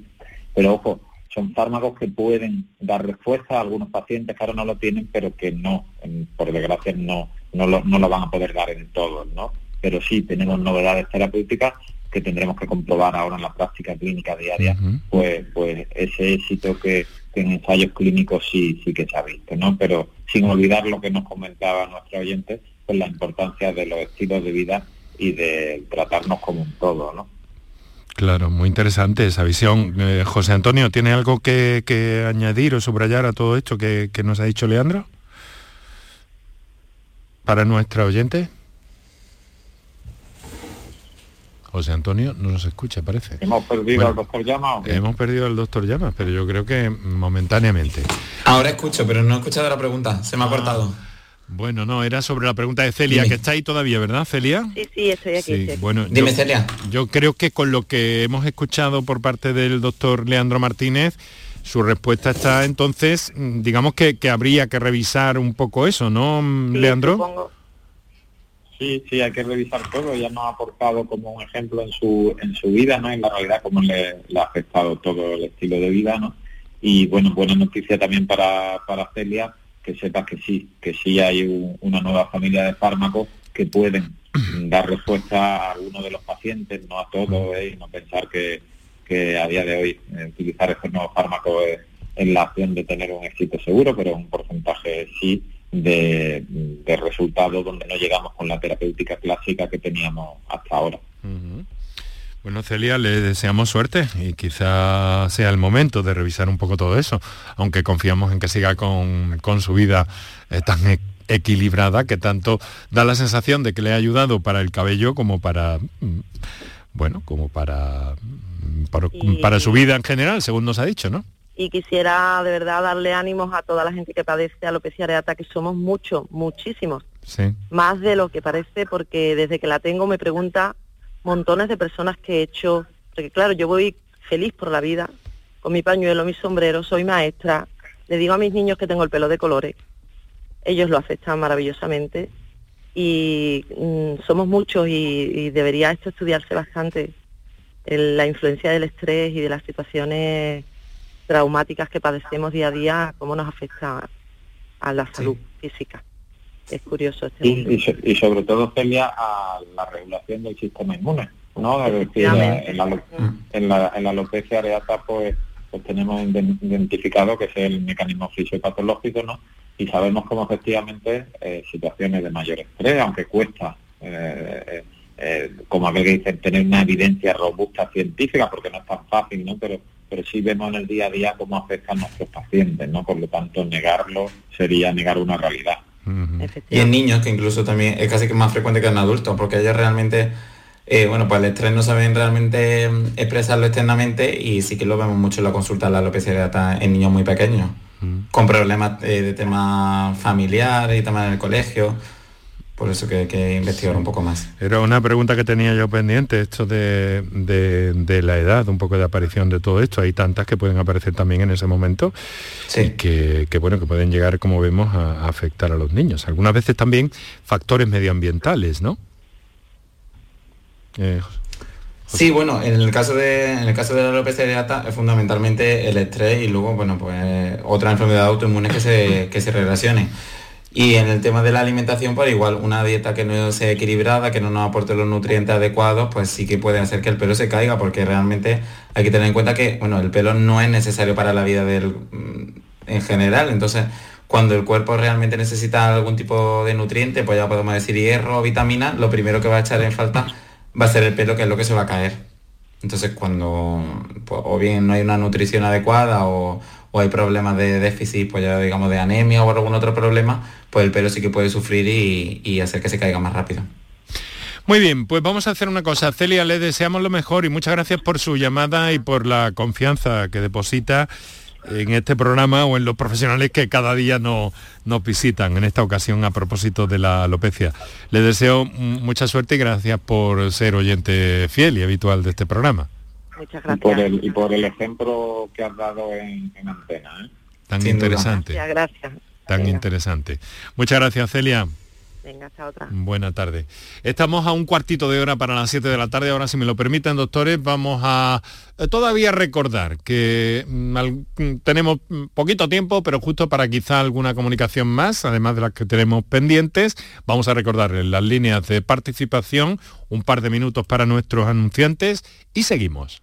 pero ojo, son fármacos que pueden dar respuesta a algunos pacientes que ahora no lo tienen, pero que no, por desgracia, no, no, lo, no lo van a poder dar en todos, ¿no? Pero sí tenemos novedades terapéuticas que tendremos que comprobar ahora en la práctica clínica diaria, pues, pues ese éxito que, en ensayos clínicos sí, sí que se ha visto, ¿no? Pero sin olvidar lo que nos comentaba nuestro oyente, pues la importancia de los estilos de vida y de tratarnos como un todo, ¿no? Claro, muy interesante esa visión. Eh, José Antonio, ¿tiene algo que, añadir o subrayar a todo esto que, que nos ha dicho Leandro? Para nuestra oyente. José Antonio no nos escucha, parece. Hemos perdido al doctor Llama. Hemos perdido al doctor Llama, pero yo creo que momentáneamente. Ahora escucho, pero no he escuchado la pregunta, se me ha ah, cortado. Bueno, no, era sobre la pregunta de Celia, que está ahí todavía, ¿verdad, Celia? Sí, sí, estoy aquí. Bueno, Dime, Celia. Yo creo que con lo que hemos escuchado por parte del doctor Leandro Martínez, su respuesta está entonces, digamos que, habría que revisar un poco eso, ¿no, Leandro? Sí, sí, hay que revisar todo. Ella nos ha aportado como un ejemplo en su, en su vida, ¿no? En la realidad cómo le, ha afectado todo el estilo de vida, ¿no? Y bueno, buena noticia también para, para Celia, que sepa que sí, que sí hay una nueva familia de fármacos que pueden dar respuesta a algunos de los pacientes, no a todos, ¿eh? y no pensar que, que a día de hoy eh, utilizar estos nuevos fármacos es, es la acción de tener un éxito seguro, pero un porcentaje sí de, resultados donde no llegamos con la terapéutica clásica que teníamos hasta ahora. Bueno, Celia, le deseamos suerte y quizá sea el momento de revisar un poco todo eso, aunque confiamos en que siga con, su vida eh, tan e-, equilibrada que tanto da la sensación de que le ha ayudado para el cabello como para, mm, bueno, como para, mm, para su vida en general, según nos ha dicho, ¿no? Y quisiera de verdad darle ánimos a toda la gente que padece alopecia areata, que somos muchos, muchísimos. Más de lo que parece, porque desde que la tengo me pregunta montones de personas que he hecho, porque claro, yo voy feliz por la vida, con mi pañuelo, mi sombrero, soy maestra, le digo a mis niños que tengo el pelo de colores, ellos lo aceptan maravillosamente y mm, somos muchos y, y, debería esto estudiarse bastante, la influencia del estrés y de las situaciones traumáticas que padecemos día a día, cómo nos afecta a la salud física. Es curioso este y, sobre todo, Celia, a la regulación del sistema inmune, ¿no? Es decir, en la, en, la, en la alopecia areata, pues, pues tenemos identificado que es el mecanismo fisiopatológico, ¿no? y sabemos cómo efectivamente eh, situaciones de mayor estrés, aunque cuesta, eh, eh, como a ver que dicen, tener una evidencia robusta científica, porque no es tan fácil, ¿no? Pero, pero sí vemos en el día a día cómo afectan a nuestros pacientes, ¿no? Por lo tanto, negarlo sería negar una realidad. Y en niños, que incluso también es casi que más frecuente que en adultos, porque ellos realmente, bueno, pues el estrés no saben realmente mm, expresarlo externamente y sí que lo vemos mucho en la consulta de la alopecia en niños muy pequeños con problemas eh, de tema familiar y tema del colegio. Por eso que hay que investigar un poco más. Era una pregunta que tenía yo pendiente, esto de, la edad, un poco de aparición de todo esto. Hay tantas que pueden aparecer también en ese momento y que, bueno, que pueden llegar, como vemos, a, afectar a los niños. Algunas veces también factores medioambientales, ¿no? Eh, Sí, bueno, en el caso de, en el caso de la alopecia areata es fundamentalmente el estrés y luego, bueno, pues otra enfermedad autoinmune que se, que se relacione. Y en el tema de la alimentación, pues igual una dieta que no sea equilibrada, que no nos aporte los nutrientes adecuados, pues sí que puede hacer que el pelo se caiga, porque realmente hay que tener en cuenta que, bueno, el pelo no es necesario para la vida del, mm, en general, entonces cuando el cuerpo realmente necesita algún tipo de nutriente, pues ya podemos decir hierro o vitamina, lo primero que va a echar en falta va a ser el pelo que es lo que se va a caer. Entonces cuando pues, o bien no hay una nutrición adecuada o, hay problemas de déficit, pues ya digamos de anemia o algún otro problema, pues el pelo sí que puede sufrir y, hacer que se caiga más rápido. Muy bien, pues vamos a hacer una cosa. Celia, le deseamos lo mejor y muchas gracias por su llamada y por la confianza que deposita en este programa o en los profesionales que cada día nos visitan en esta ocasión a propósito de la alopecia. Les deseo mucha suerte y gracias por ser oyente fiel y habitual de este programa. Muchas gracias. Y por el, ejemplo que has dado en, antena. ¿eh? Tan interesante. Gracias, Tan interesante. Muchas gracias, Celia. Venga, hasta otra. Buena tarde. Estamos a un cuartito de hora para las 7 de la tarde. Ahora, si me lo permiten, doctores, vamos a eh, todavía recordar que mm, mm, tenemos mm, poquito tiempo, pero justo para quizá alguna comunicación más, además de las que tenemos pendientes, vamos a recordar las líneas de participación, un par de minutos para nuestros anunciantes y seguimos.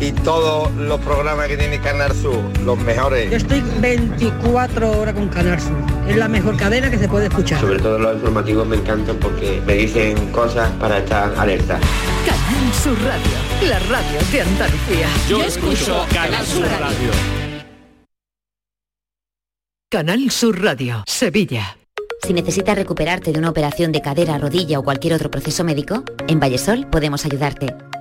y todos los programas que tiene Canal Sur, los mejores. Yo estoy 24 horas con Canal Sur. Es la mejor cadena que se puede escuchar. Sobre todo los informativos me encantan porque me dicen cosas para estar alerta. Canal Sur Radio, la radio de Andalucía. Yo, escucho Canal Sur radio. Canal Sur Radio, Sevilla. Si necesitas recuperarte de una operación de cadera, rodilla o cualquier otro proceso médico, en Vallesol podemos ayudarte.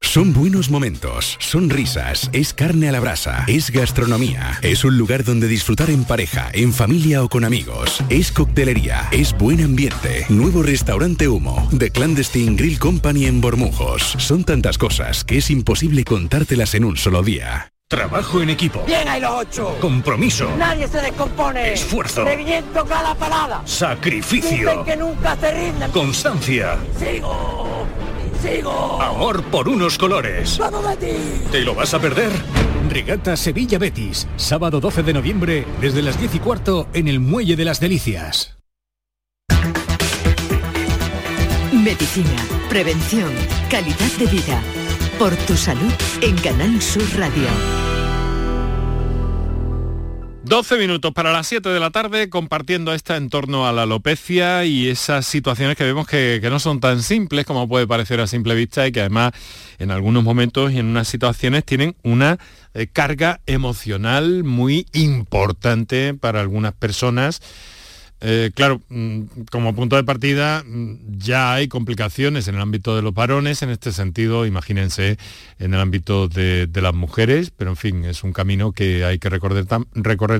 Son buenos momentos, son risas, es carne a la brasa, es gastronomía, es un lugar donde disfrutar en pareja, en familia o con amigos, es coctelería, es buen ambiente, nuevo restaurante Humo, The Clandestine Grill Company en Bormujos. Son tantas cosas que es imposible contártelas en un solo día. Trabajo en equipo. Bien hay los ocho. Compromiso. Nadie se descompone. Esfuerzo. Reviento cada parada. Sacrificio. que nunca se rinden. Constancia. Sigo. Amor por unos colores. ¡Vamos, Betis! ¿Te lo vas a perder? Regata Sevilla Betis, sábado 12 de noviembre, desde las 10 y cuarto, en el Muelle de las Delicias. Medicina, prevención, calidad de vida. Por tu salud en Canal Sur Radio. 12 minutos para las 7 de la tarde compartiendo esta en torno a la alopecia y esas situaciones que vemos que, no son tan simples como puede parecer a simple vista y que además en algunos momentos y en unas situaciones tienen una eh, carga emocional muy importante para algunas personas eh, claro, mm, como punto de partida mm, ya hay complicaciones en el ámbito de los varones, en este sentido, imagínense en el ámbito de, las mujeres, pero en fin, es un camino que hay que recorrer,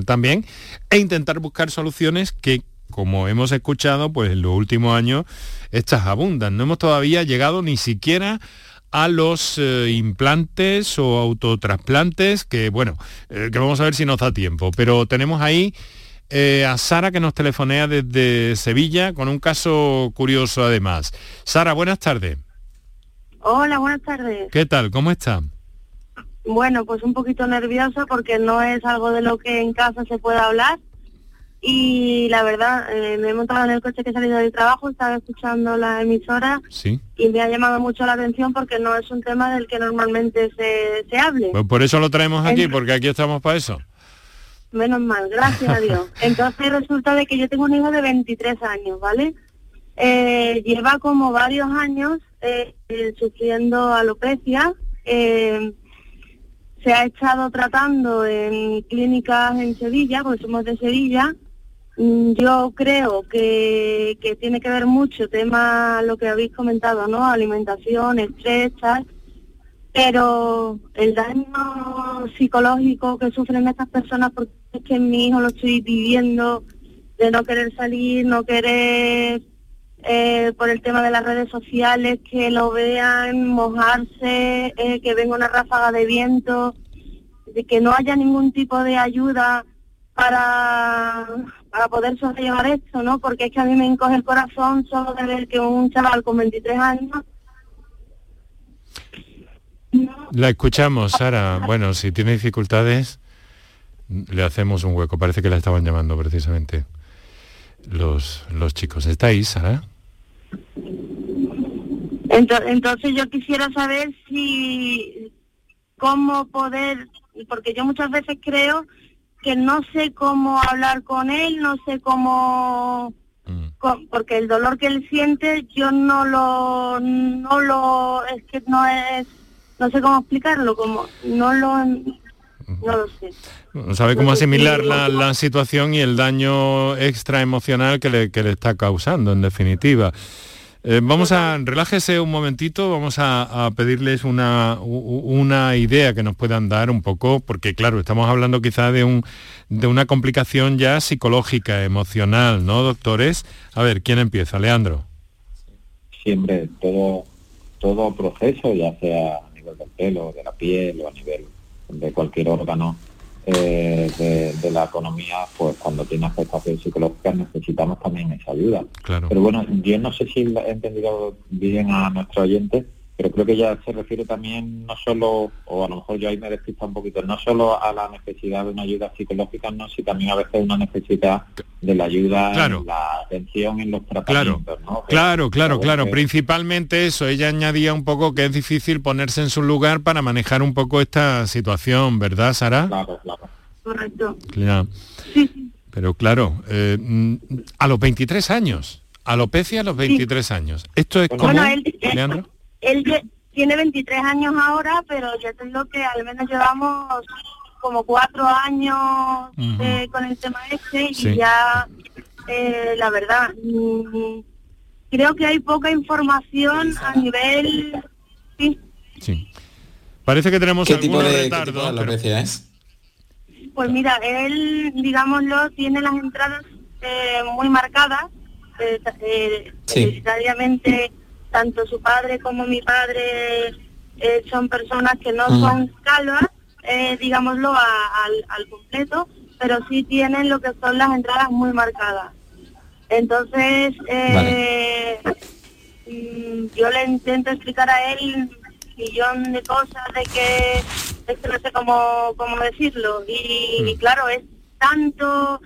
también e intentar buscar soluciones que como hemos escuchado, pues en los últimos años estas abundan. No hemos todavía llegado ni siquiera a los eh, implantes o autotrasplantes, que bueno, eh, que vamos a ver si nos da tiempo. Pero tenemos ahí eh, a Sara que nos telefonea desde Sevilla con un caso curioso además. Sara, buenas tardes. Hola, buenas tardes. ¿Qué tal? ¿Cómo está? Bueno, pues un poquito nerviosa porque no es algo de lo que en casa se pueda hablar. Y la verdad, eh, me he montado en el coche que he salido del trabajo, estaba escuchando la emisora y me ha llamado mucho la atención porque no es un tema del que normalmente se, se hable. Pues por eso lo traemos aquí, porque aquí estamos para eso. Menos mal, gracias a Dios. Entonces resulta de que yo tengo un hijo de 23 años, ¿vale? Eh, lleva como varios años eh, sufriendo alopecia. se ha estado tratando en clínicas en Sevilla, porque somos de Sevilla, Mm, yo creo que, que, tiene que ver mucho tema lo que habéis comentado, ¿no? Alimentación, estrés, Pero el daño psicológico que sufren estas personas, porque es que mi hijo lo estoy viviendo, de no querer salir, no querer, eh, por el tema de las redes sociales, que lo vean mojarse, eh, que venga una ráfaga de viento, de que no haya ningún tipo de ayuda para para poder sobrellevar esto, ¿no? Porque es que a mí me encoge el corazón solo de ver que un chaval con 23 años... La escuchamos, Sara. Bueno, si tiene dificultades, le hacemos un hueco. Parece que la estaban llamando precisamente los, los chicos. ¿Está ahí, Sara? Entonces yo quisiera saber si cómo poder, porque yo muchas veces creo que no sé cómo hablar con él, no sé cómo, mm. porque el dolor que él siente yo no lo, no lo, es que no es, no sé cómo explicarlo, como no lo, no lo sé. No sabe cómo asimilar la, la, situación y el daño extra emocional que le, que le está causando, en definitiva. Eh, vamos a, relájese un momentito, vamos a, pedirles una, una, idea que nos puedan dar un poco, porque claro, estamos hablando quizá de, un, de una complicación ya psicológica, emocional, ¿no, doctores? A ver, ¿quién empieza? Leandro. Siempre, todo, todo proceso, ya sea nivel del pelo, de la piel o a nivel de cualquier órgano, eh, de, la economía, pues cuando tiene afectaciones psicológicas necesitamos también esa ayuda. Pero bueno, yo no sé si he entendido bien a nuestro oyente, pero creo que ya se refiere también no solo, o a lo mejor yo ahí me despista un poquito, no solo a la necesidad de una ayuda psicológica, no, sino también a veces una necesidad de la ayuda en la atención en los tratamientos. Claro, claro, claro, claro. Principalmente eso, ella añadía un poco que es difícil ponerse en su lugar para manejar un poco esta situación, ¿verdad, Sara? Claro, claro. Correcto. Pero claro, eh, mm, a los 23 años, alopecia a los 23 años. ¿Esto es como, Leandro? Él tiene 23 años ahora, pero yo tengo que al menos llevamos como cuatro años eh, con el tema este y ya, eh, la verdad, mm, creo que hay poca información a nivel... Sí. Parece que tenemos ¿Qué tipo de, retardo. es? Pues mira, él, digámoslo, tiene las entradas eh, muy marcadas, eh, tanto su padre como mi padre eh, son personas que no son calvas, eh, digámoslo, al, completo, pero sí tienen lo que son las entradas muy marcadas. Entonces, eh, mm, yo le intento explicar a él un millón de cosas de que, es que no sé cómo, cómo decirlo. y mm. claro, es tanto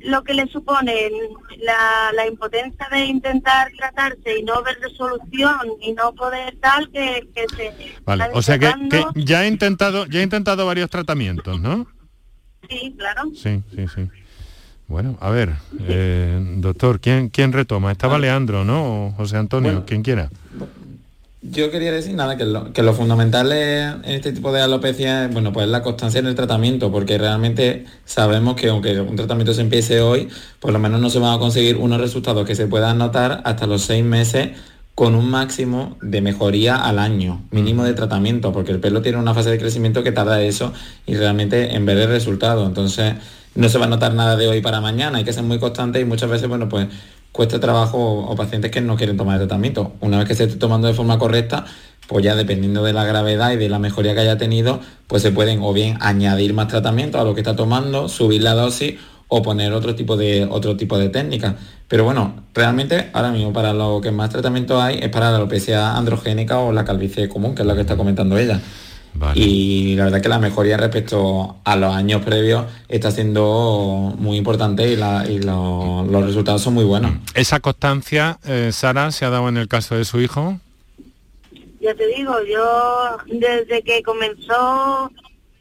lo que le supone la, impotencia de intentar tratarse y no ver resolución y no poder tal que, se vale o sea que, ya he intentado ya he intentado varios tratamientos no sí claro. Sí sí sí. Bueno a ver eh, doctor quién quién retoma estaba Leandro no o José Antonio quien quiera yo quería decir nada, que lo, que lo fundamental en este tipo de alopecia, bueno, pues la constancia en el tratamiento, porque realmente sabemos que aunque un tratamiento se empiece hoy, por lo menos no se van a conseguir unos resultados que se puedan notar hasta los seis meses con un máximo de mejoría al año, mínimo de tratamiento, porque el pelo tiene una fase de crecimiento que tarda eso y realmente en ver el resultado. Entonces, no se va a notar nada de hoy para mañana, hay que ser muy constante y muchas veces, bueno, pues cuesta trabajo o pacientes que no quieren tomar el tratamiento. Una vez que se esté tomando de forma correcta, pues ya dependiendo de la gravedad y de la mejoría que haya tenido, pues se pueden o bien añadir más tratamiento a lo que está tomando, subir la dosis o poner otro tipo de otro tipo de técnica. Pero bueno, realmente ahora mismo para lo que más tratamiento hay es para la alopecia androgénica o la calvicie común, que es lo que está comentando ella. Y la verdad que la mejoría respecto a los años previos está siendo muy importante y, los resultados son muy buenos. ¿Esa constancia, eh, Sara, se ha dado en el caso de su hijo? Ya te digo, yo desde que comenzó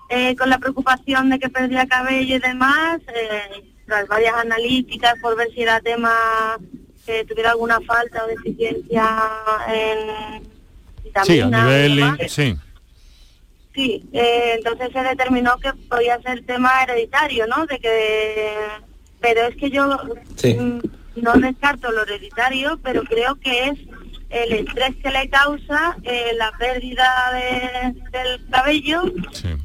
eh, con la preocupación de que perdía cabello y demás, eh, tras varias analíticas por ver si era tema que tuviera alguna falta o deficiencia en. Sí, a nivel... Sí. Sí, eh, entonces se determinó que podía ser tema hereditario, ¿no? De que, pero es que yo mm, no descarto lo hereditario, pero creo que es el estrés que le causa eh, la pérdida del cabello,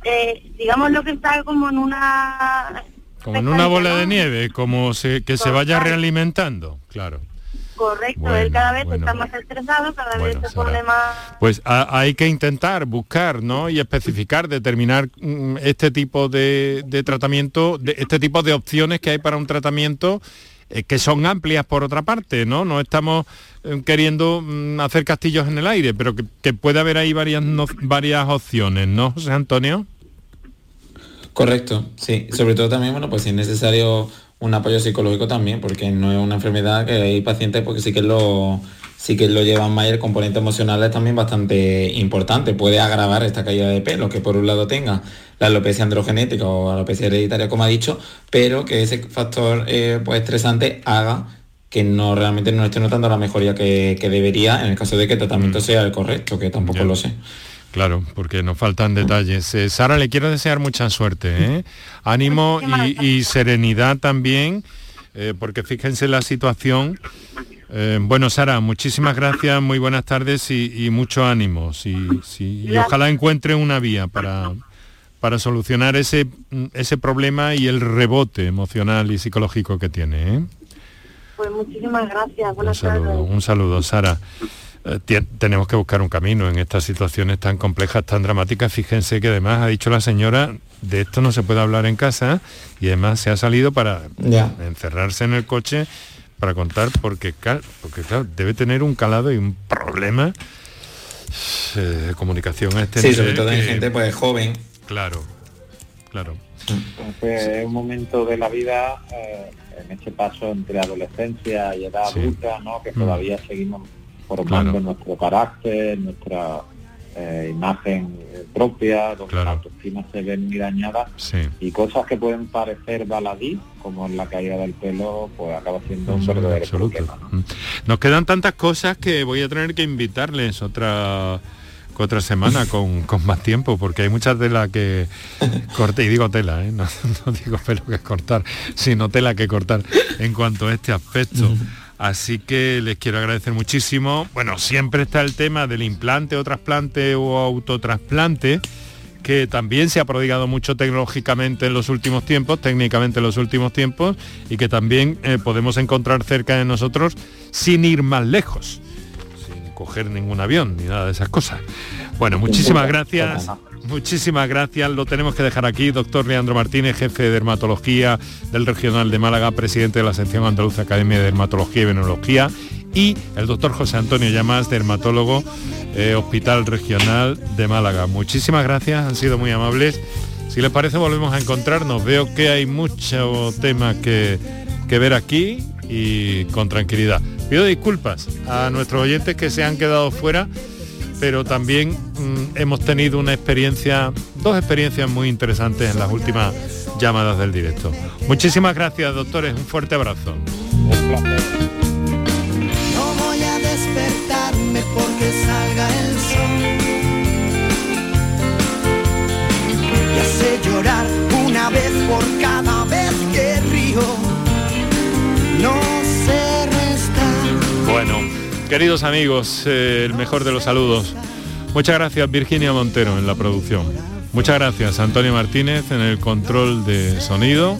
eh, digamos lo que está como en una... Como en una bola de nieve, como se, que se vaya realimentando, claro. Correcto, él cada vez está más estresado, cada vez se pone más... Pues hay que intentar buscar, ¿no? Y especificar, determinar mm, este tipo de, tratamiento, de, este tipo de opciones que hay para un tratamiento eh, que son amplias por otra parte, ¿no? No estamos eh, queriendo mm, hacer castillos en el aire, pero que, puede haber ahí varias, varias opciones, ¿no, José Antonio? Correcto, sí. Sobre todo también, bueno, pues si es necesario un apoyo psicológico también, porque no es una enfermedad que hay pacientes porque sí que lo sí que lo llevan más el componente emocional es también bastante importante. Puede agravar esta caída de pelo, que por un lado tenga la alopecia androgenética o la alopecia hereditaria, como ha dicho, pero que ese factor eh, pues, estresante haga que no realmente no esté notando la mejoría que, debería en el caso de que el tratamiento mm. sea el correcto, que tampoco lo sé. Claro, porque nos faltan detalles. Eh, Sara, le quiero desear mucha suerte, ¿eh? ánimo y, serenidad también, eh, porque fíjense la situación. bueno, Sara, muchísimas gracias, muy buenas tardes y, mucho ánimo. y ojalá encuentre una vía para, para solucionar ese, ese problema y el rebote emocional y psicológico que tiene. Pues muchísimas gracias. un saludo, un saludo, Sara. Eh, tenemos que buscar un camino en estas situaciones tan complejas, tan dramáticas. Fíjense que además ha dicho la señora, de esto no se puede hablar en casa y además se ha salido para encerrarse en el coche para contar porque, porque claro, debe tener un calado y un problema eh, de comunicación a este Sí, sobre todo en gente pues joven. Claro, claro. Entonces es un momento de la vida, eh, en este paso entre adolescencia y edad adulta, ¿no? que mm. todavía seguimos formando nuestro carácter, nuestra eh, imagen propia, donde la autoestima se ve muy dañada y cosas que pueden parecer baladí, como en la caída del pelo, pues acaba siendo un verdadero problema. Mm. Nos quedan tantas cosas que voy a tener que invitarles otra otra semana con, más tiempo, porque hay mucha tela que corte, y digo tela, ¿eh? no, digo pelo que cortar, sino tela que cortar en cuanto a este aspecto. Así que les quiero agradecer muchísimo. Bueno, siempre está el tema del implante o trasplante o autotrasplante, que también se ha prodigado mucho tecnológicamente en los últimos tiempos, técnicamente en los últimos tiempos, y que también eh, podemos encontrar cerca de nosotros sin ir más lejos, sin coger ningún avión ni nada de esas cosas. Bueno, muchísimas gracias. Muchísimas gracias. Lo tenemos que dejar aquí. Doctor Leandro Martínez, jefe de dermatología del Regional de Málaga, presidente de la sección andaluza Academia de Dermatología y Venología. Y el doctor José Antonio Llamas, dermatólogo, eh, Hospital Regional de Málaga. Muchísimas gracias, han sido muy amables. Si les parece, volvemos a encontrarnos. Veo que hay mucho tema que, que ver aquí y con tranquilidad. Pido disculpas a nuestros oyentes que se han quedado fuera pero también mm, hemos tenido una experiencia, dos experiencias muy interesantes en las últimas llamadas del directo. Muchísimas gracias, doctores, un fuerte abrazo. Porque salga el sol. Y hace llorar una vez por cada vez que río. Queridos amigos, eh, el mejor de los saludos. Muchas gracias Virginia Montero en la producción. Muchas gracias Antonio Martínez en el control de sonido.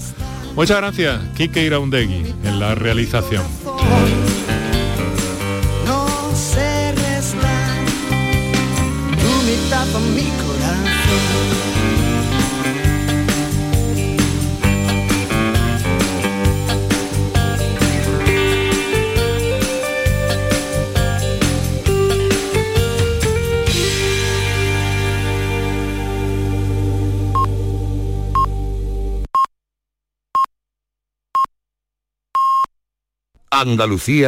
Muchas gracias, Kike Iraundegui, en la realización. Andalucía